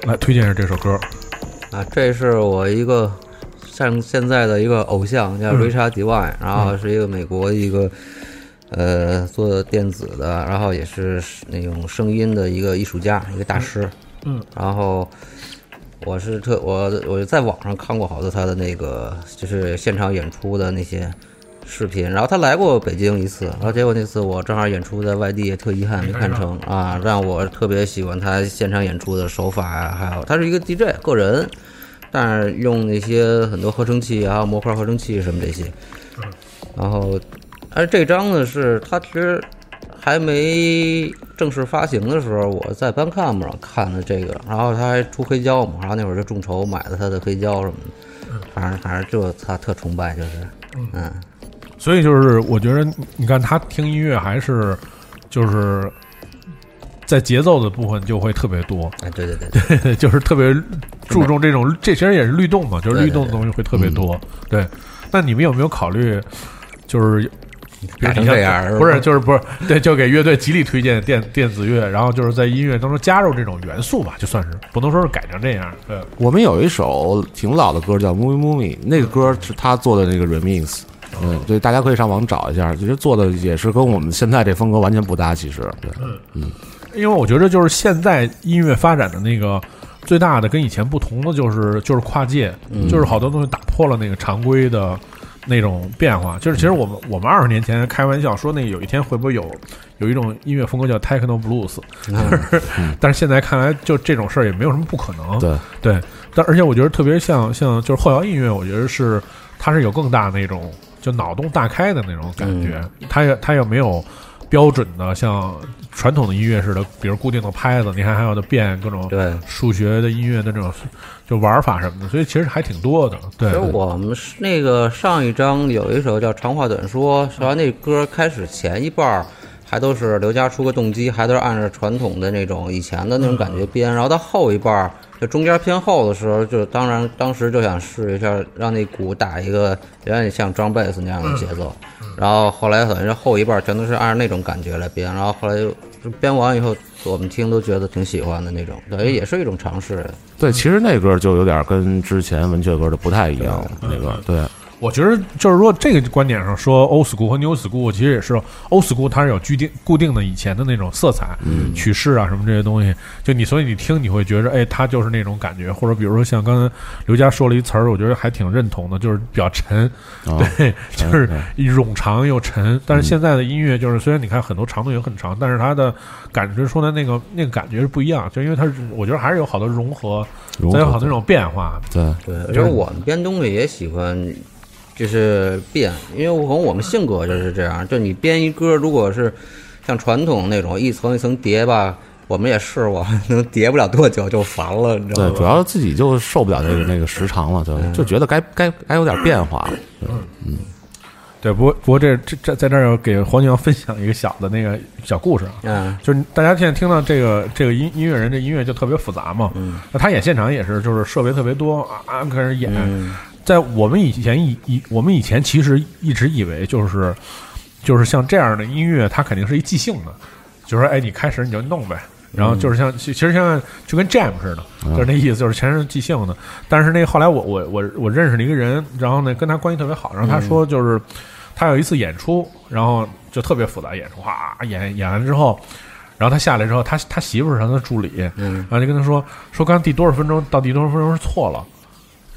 来推荐一下这首歌，啊，这是我一个像现在的一个偶像，叫嗯。Richard Devine，、然后是一个美国一个呃做电子的，然后也是那种声音的一个艺术家，一个大师。嗯，然后我是特我我在网上看过好多他的那个就是现场演出的那些视频，然后他来过北京一次，然后结果那次我正好演出在外地，特遗憾没看成啊，让我特别喜欢他现场演出的手法啊，还有他是一个 DJ 个人，但是用那些很多合成器啊，模块合成器什么这些，然后，而这张呢是他其实还没正式发行的时候，我在 Bandcamp 上看的这个，然后他还出黑胶嘛，然后那会儿就众筹买了他的黑胶什么的，反正反正就他特崇拜，就是，嗯，所以就是我觉得，你看他听音乐还是就是在节奏的部分就会特别多，哎，对对对对，就是特别注重这种，这其实也是律动嘛，就是律动的东西会特别多。对，那你们有没有考虑，就是改成这样不是，就是不是对，就给乐队极力推荐电电子乐，然后就是在音乐当中加入这种元素吧，就算是不能说是改成这样。对，我们有一首挺老的歌叫《Movie Movie》，那个歌是他做的那个 remix。嗯，对，大家可以上网找一下，其实做的也是跟我们现在这风格完全不搭。其实，对，因为我觉得就是现在音乐发展的那个最大的跟以前不同的就是就是跨界，就是好多东西打破了那个常规的那种变化。就是其实我们我们二十年前开玩笑说那有一天会不会有有一种音乐风格叫 techno blues，就是但是现在看来就这种事儿也没有什么不可能。对，对，但而且我觉得特别像像就是后摇音乐，我觉得是它是有更大那种就脑洞大开的那种感觉，它也它也没有标准的像传统的音乐似的，比如固定的拍子，你看还有的变各种对数学的音乐的这种就玩法什么的，所以其实还挺多的。对其实，我们是那个上一章有一首叫《长话短说》，说完那歌开始前一半儿还都是刘家出个动机，还都是按照传统的那种以前的那种感觉编，然后到后一半儿就中间偏后的时候，就当然当时就想试一下，让那鼓打一个有点像 drum bass 那样的节奏，然后后来反正是后一半全都是按照那种感觉来编，然后后来就就编完以后，我们听都觉得挺喜欢的那种，等于也是一种尝试。对，其实那歌就有点跟之前文雀歌的不太一样。那个，对，我觉得就是说这个观点上说，old school 和 new school 其实也是 old school 它是有固定固定的以前的那种色彩、曲式啊什么这些东西。就你所以你听你会觉得，哎，它就是那种感觉。或者比如说像刚才刘佳说了一词儿，我觉得还挺认同的，就是比较沉，啊对，就是冗长又沉。但是现在的音乐就是虽然你看很多长度也很长，但是它的感觉说的那个那个感觉是不一样，就因为它是我觉得还是有好多融合，融合再有好多那种变化。对，对，而且我们编东西也喜欢，就是变，因为可能我们性格就是这样。就你编一歌，如果是像传统那种一层一层叠吧，我们也试过，能叠不了多久就烦了，你知道吗？对，主要自己就受不了那个那个时长了，就就觉得该该该有点变化。嗯对，不过不过这这这在这儿要给黄牛分享一个小的那个小故事啊，嗯。就是大家现在听到这个这个音音乐人这音乐就特别复杂嘛，嗯。那他演现场也是就是设备特别多啊啊开始演，嗯在我们以前以以我们以前其实一直以为就是就是像这样的音乐，它肯定是一即兴的，就是说哎你开始你就弄呗。然后就是像，其其实像就跟 jam 似的，就是那意思，就是全是即兴的。但是那后来我我我我认识了一个人，然后呢跟他关系特别好，然后他说就是他有一次演出，然后就特别复杂演出，哗演演完之后，然后他下来之后，他他媳妇是他的助理，嗯，然后就跟他说说刚第多少分钟到第多少分钟是错了，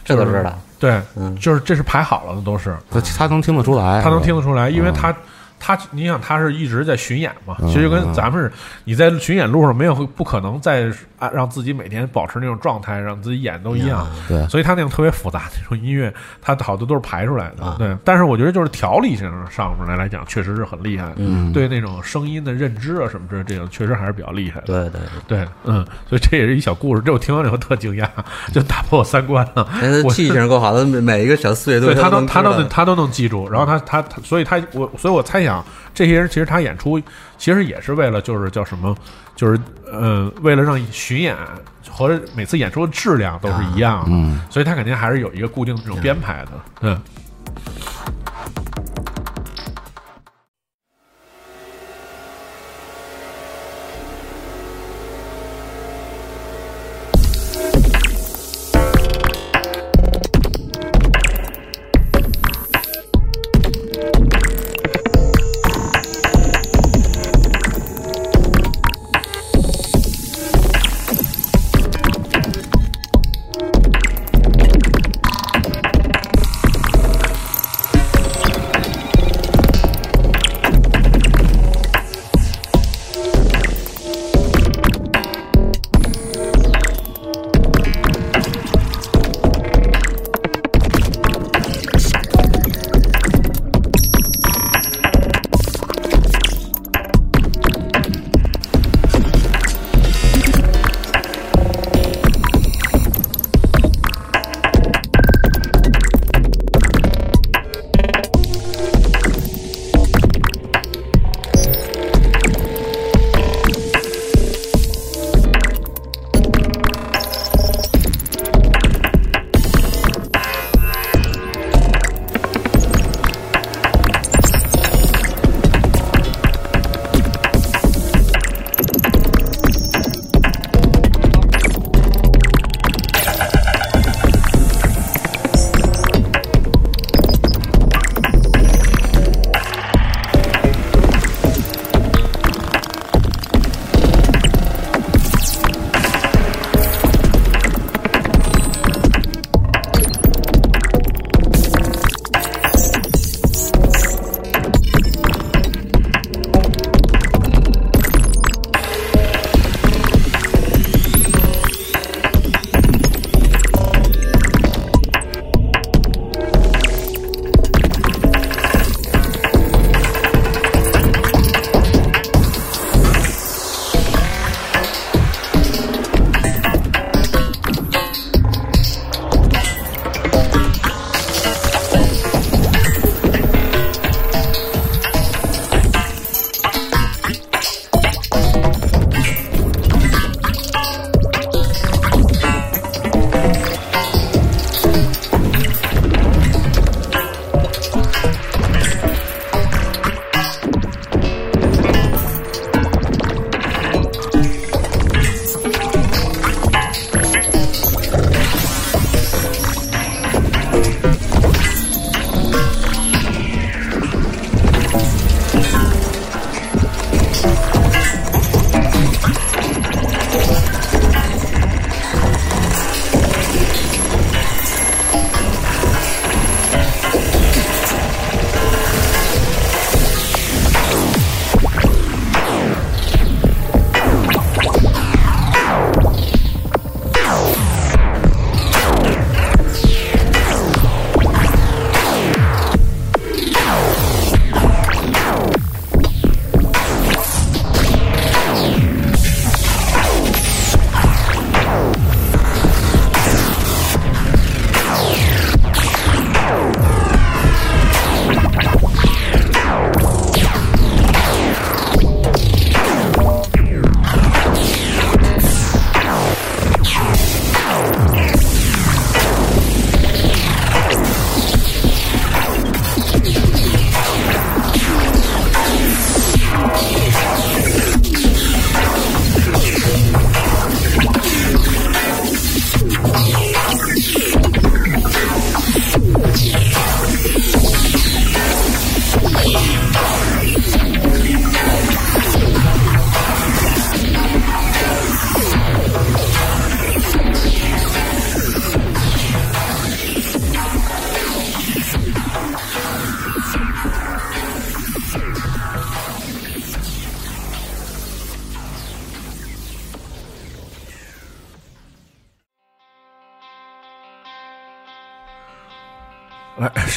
这都知道。对，嗯。就是这是排好了的都是，他他能听得出来，他能听得出来，因为嗯。他他你想他是一直在巡演嘛，嗯其实就跟嗯咱们是你在巡演路上没有不可能再啊让自己每天保持那种状态，让自己演都一样。对所以他那种特别复杂的那种音乐，他好多都是排出来的。啊对，但是我觉得就是条理性上面来来讲，确实是很厉害。嗯对那种声音的认知啊什么之类，这种确实还是比较厉害的。对对，对，嗯，所以这也是一小故事，这我听完以后特惊讶，就打破我三观了。人家我气性够好，的每每一个小碎对都能他都他都能他都能记住，然后他他他，所以他我所以我猜想，这些人其实他演出其实也是为了就是叫什么，就是呃，为了让巡演和每次演出的质量都是一样的，嗯所以他肯定还是有一个固定的这种编排的，嗯。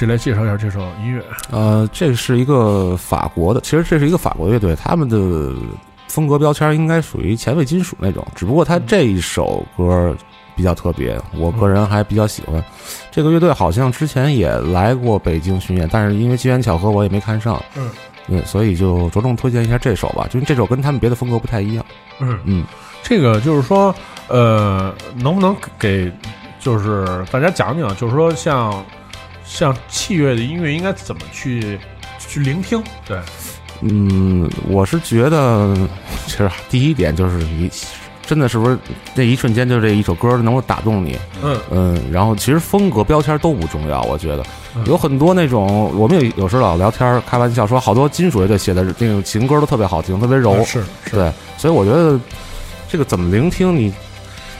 谁来介绍一下这首音乐？呃，这是一个法国的，其实这是一个法国乐队，他们的风格标签应该属于前卫金属那种，只不过他这一首歌比较特别，我个人还比较喜欢。这个乐队好像之前也来过北京巡演，但是因为机缘巧合我也没看上，嗯，对，所以就着重推荐一下这首吧，就是这首跟他们别的风格不太一样。嗯嗯，这个就是说，呃，能不能给就是大家讲讲，就是说像像器乐的音乐应该怎么去去聆听？对，嗯，我是觉得，其实第一点就是你真的是不是那一瞬间就这一首歌能够打动你，嗯嗯，然后其实风格标签都不重要，我觉得嗯有很多那种我们有有时候老聊天开玩笑说，好多金属乐队写的那种情歌都特别好听，特别柔，是是，对，所以我觉得这个怎么聆听你。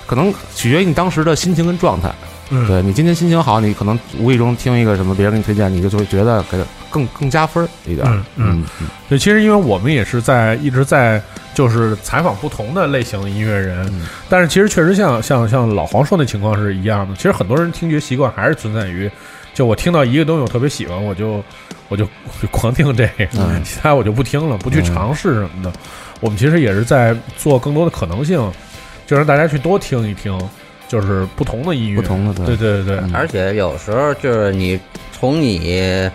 可能取决于你当时的心情跟状态。嗯，对你今天心情好，你可能无意中听一个什么别人给你推荐，你就就会觉得给更更加分一点。嗯嗯嗯对，其实因为我们也是在一直在就是采访不同的类型的音乐人，嗯但是其实确实像像像老黄说那情况是一样的。其实很多人听觉习惯还是存在于，就我听到一个东西我特别喜欢，我就我就我就狂听这个，嗯其他我就不听了，不去嗯尝试什么的。我们其实也是在做更多的可能性，就让大家去多听一听，就是不同的音乐，不同的对。对对对，嗯。而且有时候就是你从你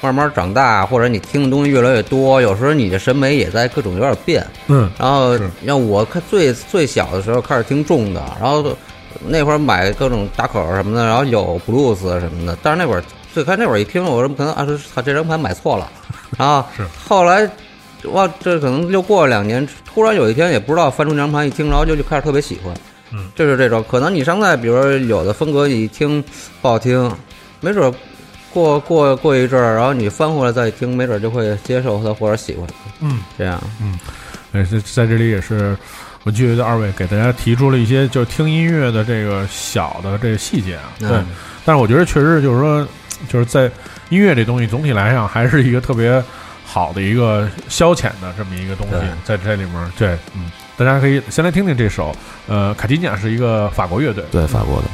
慢慢长大，或者你听的东西越来越多，有时候你的审美也在各种有点变。嗯然后让我看最最小的时候开始听重的，然后那会儿买各种打口什么的，然后有 blues 什么的，但是那会儿最开那会儿一听，我说可能啊，这他这张盘买错了，然后是。后来哇，这可能又过了两年，突然有一天也不知道翻出那张盘一听，然后就就开始特别喜欢，嗯，就是这种，可能你现在比如说有的风格你一听不好听，没准儿过过过一阵儿，然后你翻回来再听，没准儿就会接受它或者喜欢它，嗯。这样。也是在这里也是我觉得二位给大家提出了一些就是听音乐的这个小的这个细节啊，对。嗯但是我觉得确实就是说，就是在音乐这东西总体来讲还是一个特别好的一个消遣的这么一个东西，在这里面，对，嗯，大家可以先来听听这首，呃，卡迪尼亚是一个法国乐队，对法国的。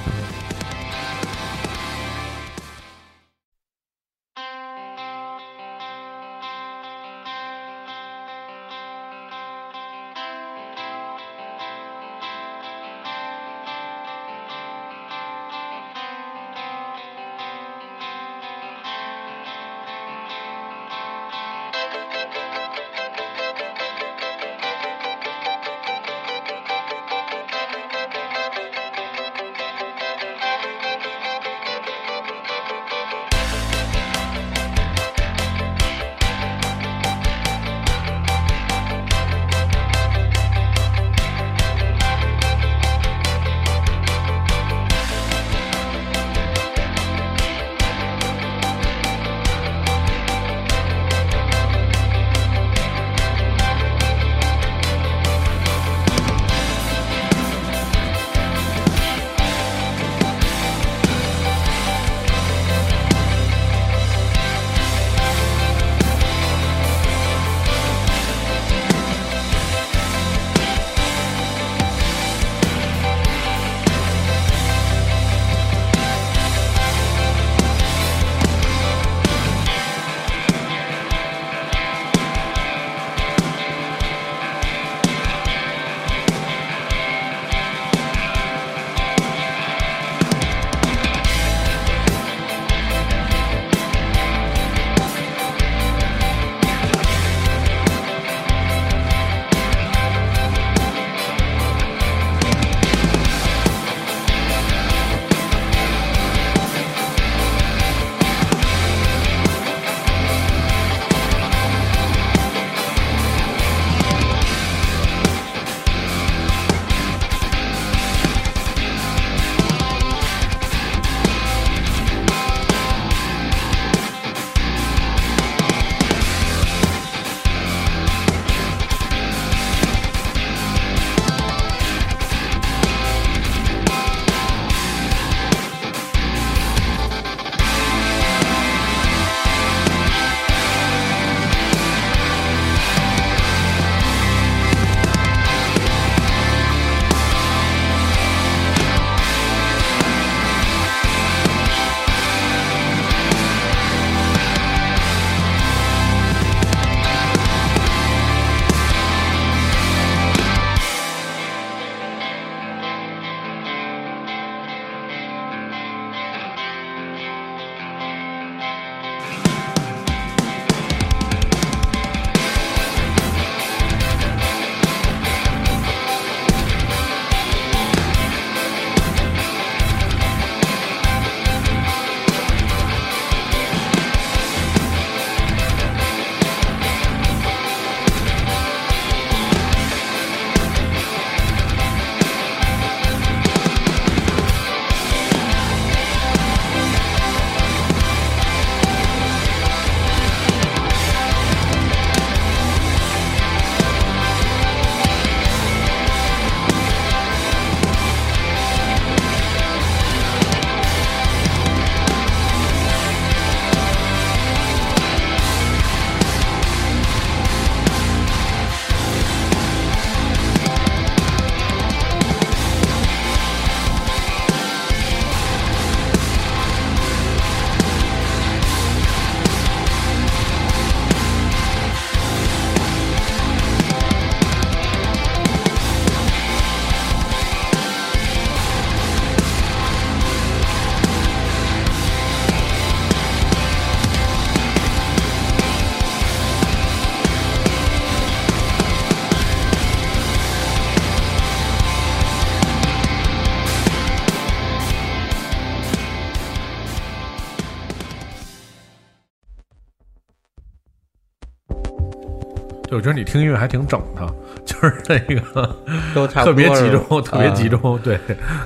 我觉得你听音乐还挺整的，就是那个 都差特不多特别集中，特别集啊中。对，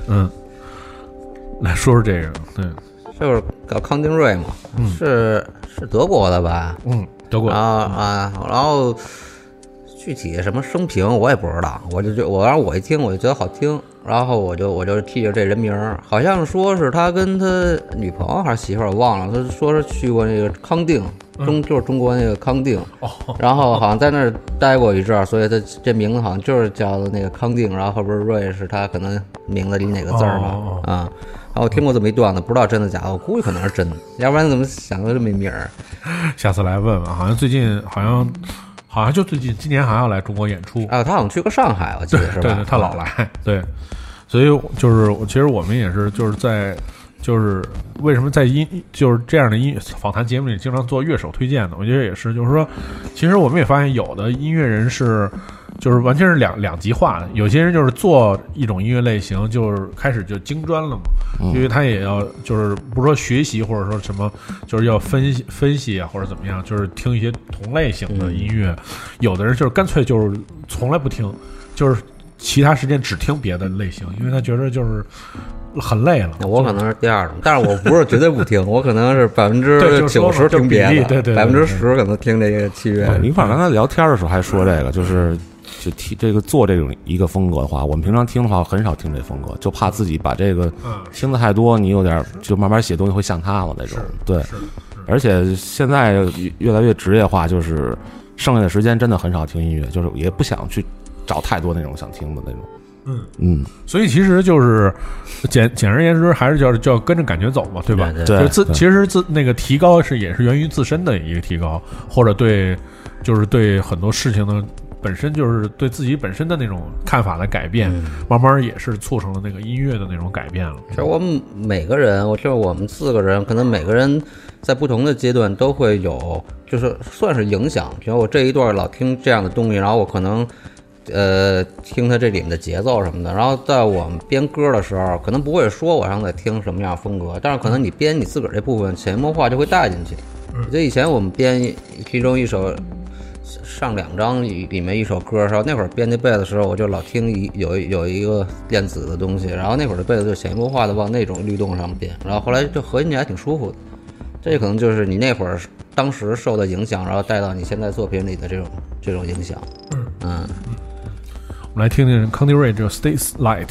嗯，来说说这个，对，就是搞康定瑞嘛，嗯是是德国的吧？嗯，德国然后啊，然后具体什么生平我也不知道，我就觉我让我一听我就觉得好听，然后我就我就记着这人名儿，好像说是他跟他女朋友还是媳妇儿我忘了，他说是去过那个康定。中就是中国那个康定，哦，然后好像在那儿待过一阵儿，所以他这名字好像就是叫的那个康定，然后后边瑞是他可能名字里哪个字儿吧啊。然后我听过这么一段子，不知道真的假的，我估计可能是真的，要不然怎么想到这么一名儿？下次来问问，好像最近好像好像就最近今年好像要来中国演出，啊，他好像去过上海，我记得是吧？对对，他老来，对，所以就是其实我们也是就是在就是为什么在音就是这样的音访谈节目里经常做乐手推荐呢？我觉得也是，就是说，其实我们也发现有的音乐人是就是完全是两两极化的，有些人就是做一种音乐类型，就是开始就精专了嘛，因为他也要就是不是说学习或者说什么，就是要分析分析啊或者怎么样，就是听一些同类型的音乐，有的人就是干脆就是从来不听，就是其他时间只听别的类型，因为他觉得就是很累了。我可能是第二种，但是我不是绝对不听，我可能是百分对之九十听别的，比例对对对百分之十可能听这个器乐。对，林反刚才聊天的时候还说这个，就是就听这个做这种一个风格的话，我们平常听的话很少听这风格，就怕自己把这个嗯，听的太多，你有点就慢慢写东西会像他了那种。对，而且现在越越来越职业化，就是剩下的时间真的很少听音乐，就是也不想去找太多那种想听的那种。嗯嗯，所以其实就是简简而言之，还是叫叫跟着感觉走嘛，对吧？对对就自其实自那个提高是也是源于自身的一个提高，或者对就是对很多事情的本身就是对自己本身的那种看法的改变，嗯慢慢也是促成了那个音乐的那种改变了。其实我们每个人，我就是我们四个人，可能每个人在不同的阶段都会有，就是算是影响。比如我这一段老听这样的东西，然后我可能呃听它这里面的节奏什么的，然后在我们编歌的时候，可能不会说我让他听什么样风格，但是可能你编你自个儿这部分潜移默化就会带进去。我记得以前我们编其中一首。上两张里里面一首歌的时候，那会儿编那贝斯的时候，我就老听一有一有一个电子的东西，然后那会儿的贝斯就潜移默化的往那种律动上编，然后后来就合音起来挺舒服的。这可能就是你那会儿当时受的影响，然后带到你现在作品里的这种这种影响。嗯，我们来听听康迪瑞这个《Stays Light》。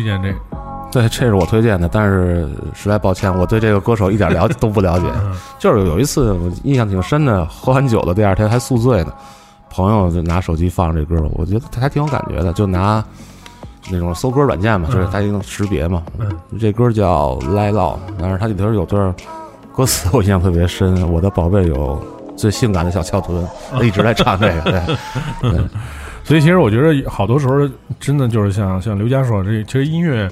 推荐这个？对，这是我推荐的，但是实在抱歉，我对这个歌手一点了解 都不了解。嗯就是有一次我印象挺深的，喝完酒的第二天还宿醉呢，朋友就拿手机放这歌，我觉得还挺有感觉的，就拿那种搜歌软件嘛，就是它一能识别嘛。嗯这歌叫《Lie Low》，但是它里头有段歌词我印象特别深，我的宝贝有最性感的小翘臀，他一直在唱这个。对，所以其实我觉得好多时候真的就是像像刘佳说，这其实音乐，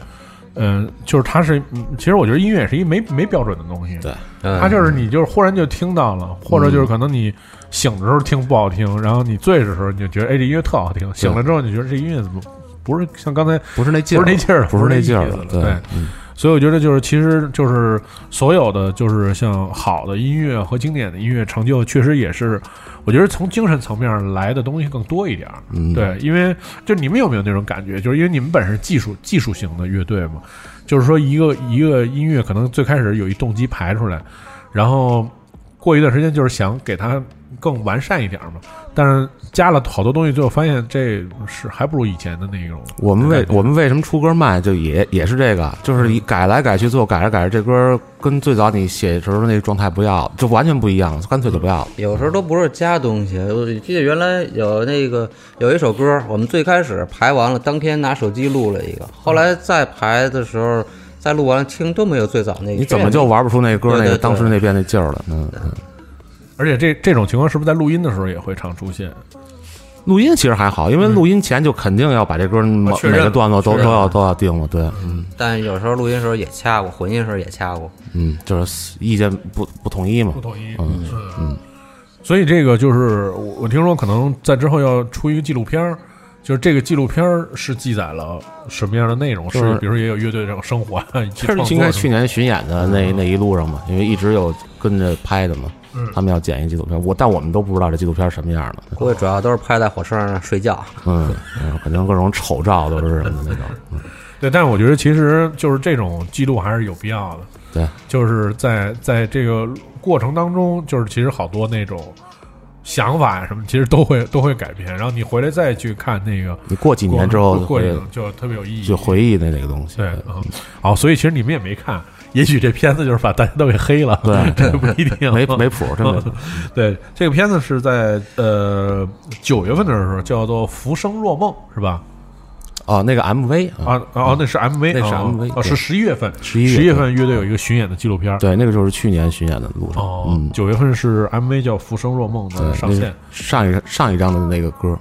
嗯、就是它是，嗯其实我觉得音乐也是一没没标准的东西。对嗯它就是你就是忽然就听到了，或者就是可能你醒的时候听不好听，然后你醉的时候你就觉得哎这音乐特好听，醒了之后你觉得这音乐怎么不是像刚才不是那劲儿，不是那劲儿了，不是那劲儿了，对。对嗯所以我觉得就是，其实就是所有的就是像好的音乐和经典的音乐成就，确实也是，我觉得从精神层面来的东西更多一点儿。嗯，对，因为就你们有没有那种感觉？就是因为你们本身是技术技术型的乐队嘛，就是说一个一个音乐可能最开始有一动机排出来，然后过一段时间就是想给它更完善一点嘛，但是加了好多东西，最后发现这是还不如以前的那种。我们为我们为什么出歌慢，就也也是这个，就是一改来改去，最后改着改着，这歌跟最早你写的时候那个状态不要，就完全不一样，干脆就不要了。有时候都不是加东西，我记得原来有那个有一首歌，我们最开始排完了，当天拿手机录了一个，后来再排的时候，再录完了听都没有最早那个。你怎么就玩不出那歌那个当时那边那劲儿了？嗯，嗯而且这这种情况是不是在录音的时候也会常出现？录音其实还好，因为录音前就肯定要把这歌每确认每个段落都确认都要都要定了，对，嗯但有时候录音时候也掐过，混音时候也掐过。嗯，就是意见不不统一嘛不，统一。嗯嗯。所以这个就是我我听说可能在之后要出一个纪录片儿，就是这个纪录片儿是记载了什么样的内容？就是是比如说也有乐队这种生活啊，以及这创作是应该去什么年巡演的那那一路上嘛，因为一直有跟着拍的嘛，嗯他们要剪一纪录片，我但我们都不知道这纪录片什么样的。估计主要都是拍在火车上睡觉。嗯，嗯肯定各种丑照都是什么那种。嗯对，但是我觉得其实就是这种记录还是有必要的。对，就是在在这个过程当中，就是其实好多那种想法什么，其实都会都会改变。然后你回来再去看那个你过几年之后会过程就特别有意义，就回忆的那个东西。对啊，好，所以其实你们也没看，也许这片子就是把大家都给黑了，对 这不一定，没没谱，真没谱。对，这个片子是在呃九月份的时候，叫做《浮生若梦》，是吧？哦，那个 MV 啊，啊哦，那是 MV，那是哦 MV 哦，是对十一月份，11月十一月份乐队有一个巡演的纪录片，对，那个就是去年巡演的路上。哦嗯，，九月份是 MV 叫《浮生若梦》的，上线。上一上一张的那个歌，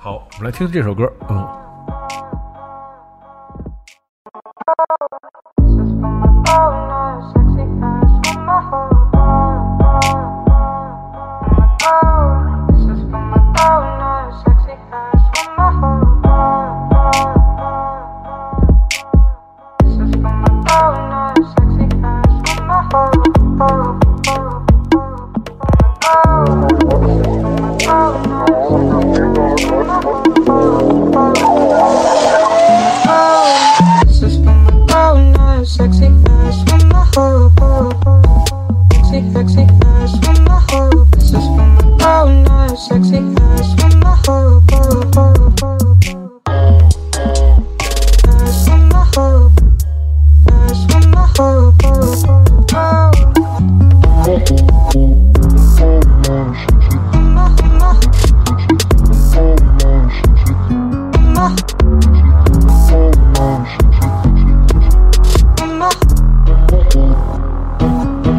好，我们来听这首歌，嗯。волну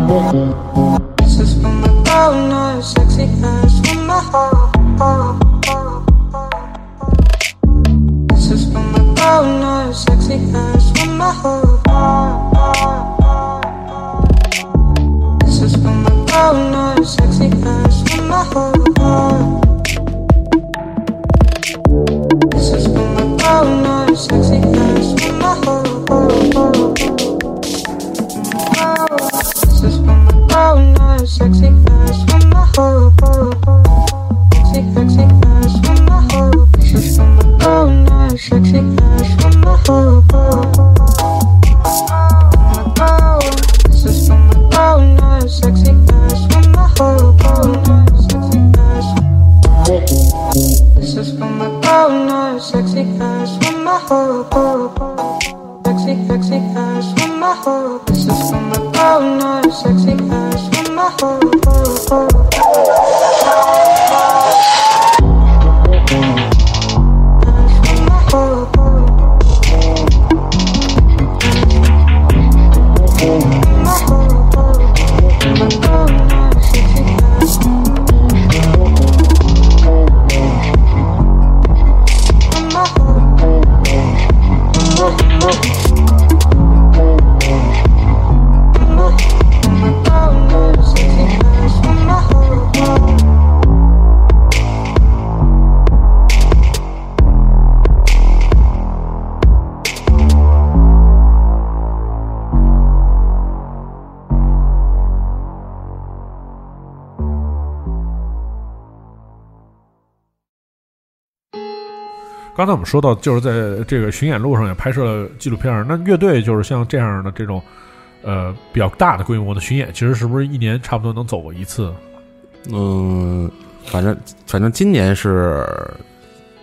This is for my brown sexy eyes from my heart. Is for my sexy eyes from my heart. 刚才我们说到，就是在这个巡演路上也拍摄了纪录片儿。那乐队就是像这样的这种，呃，比较大的规模的巡演，其实是不是一年差不多能走过一次？嗯，反正反正今年是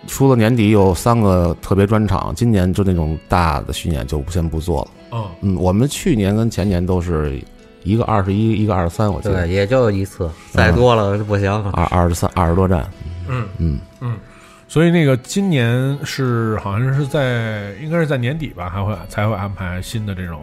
除了年底有三个特别专场，今年就那种大的巡演就先不做了。嗯嗯，我们去年跟前年都是一个二十一，一个二十三，我记对，得也就一次，再多了就不行。二二十三二十多站。所以那个今年是好像是在应该是在年底吧，还会才会安排新的这种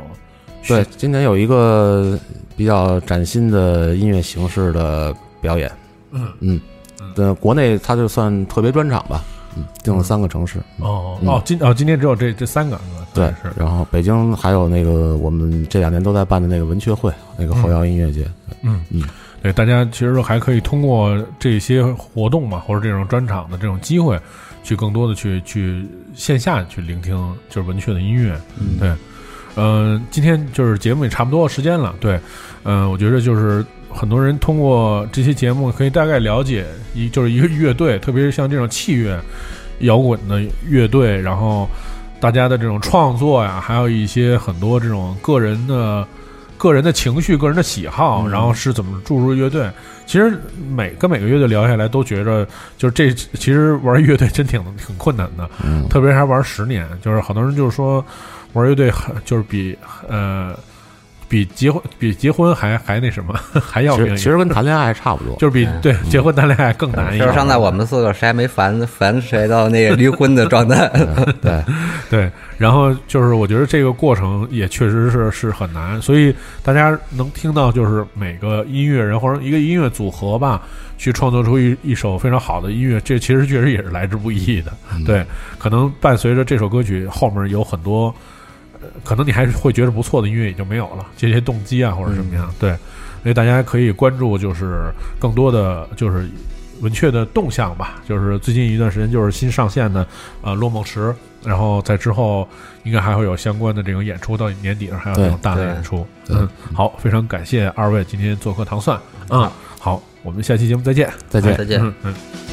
对，今年有一个比较崭新的音乐形式的表演。嗯。嗯。嗯，对，国内它就算特别专场吧。嗯，定了三个城市。嗯。哦哦，今哦今天只有这这三个？对是，然后北京还有那个我们这两年都在办的那个文雀会，那个后摇音乐节。嗯。嗯，对，大家其实还可以通过这些活动嘛，或者这种专场的这种机会，去更多的去去线下去聆听就是文雀的音乐。嗯对，嗯、今天就是节目也差不多时间了。对，嗯、我觉得就是很多人通过这些节目可以大概了解一就是一个乐队，特别是像这种器乐摇滚的乐队，然后大家的这种创作呀，还有一些很多这种个人的。个人的情绪、个人的喜好，然后是怎么注入乐队。其实每跟每个乐队聊下来，都觉着就是这其实玩乐队真挺挺困难的，嗯，特别还玩十年，就是好多人就是说玩乐队很就是比呃比结婚比结婚还还那什么 还要其实其实跟谈恋爱差不多。就是比对结婚谈恋爱更难一点。就是上在我们四个谁还没烦烦谁到那个离婚的状态。对，对，然后就是我觉得这个过程也确实是是很难，所以大家能听到就是每个音乐人或者一个音乐组合吧，去创作出一一首非常好的音乐，这其实确实也是来之不易的。对，可能伴随着这首歌曲后面有很多，呃可能你还是会觉得不错的音乐也就没有了，这些动机啊或者什么样，对，所以大家可以关注就是更多的就是。文雀的动向吧，就是最近一段时间就是新上线的呃落梦池，然后在之后应该还会有相关的这种演出，到年底上还有这种大的演出。嗯，好，非常感谢二位今天做客糖蒜。嗯，好，我们下期节目再见。再见。再见。嗯嗯。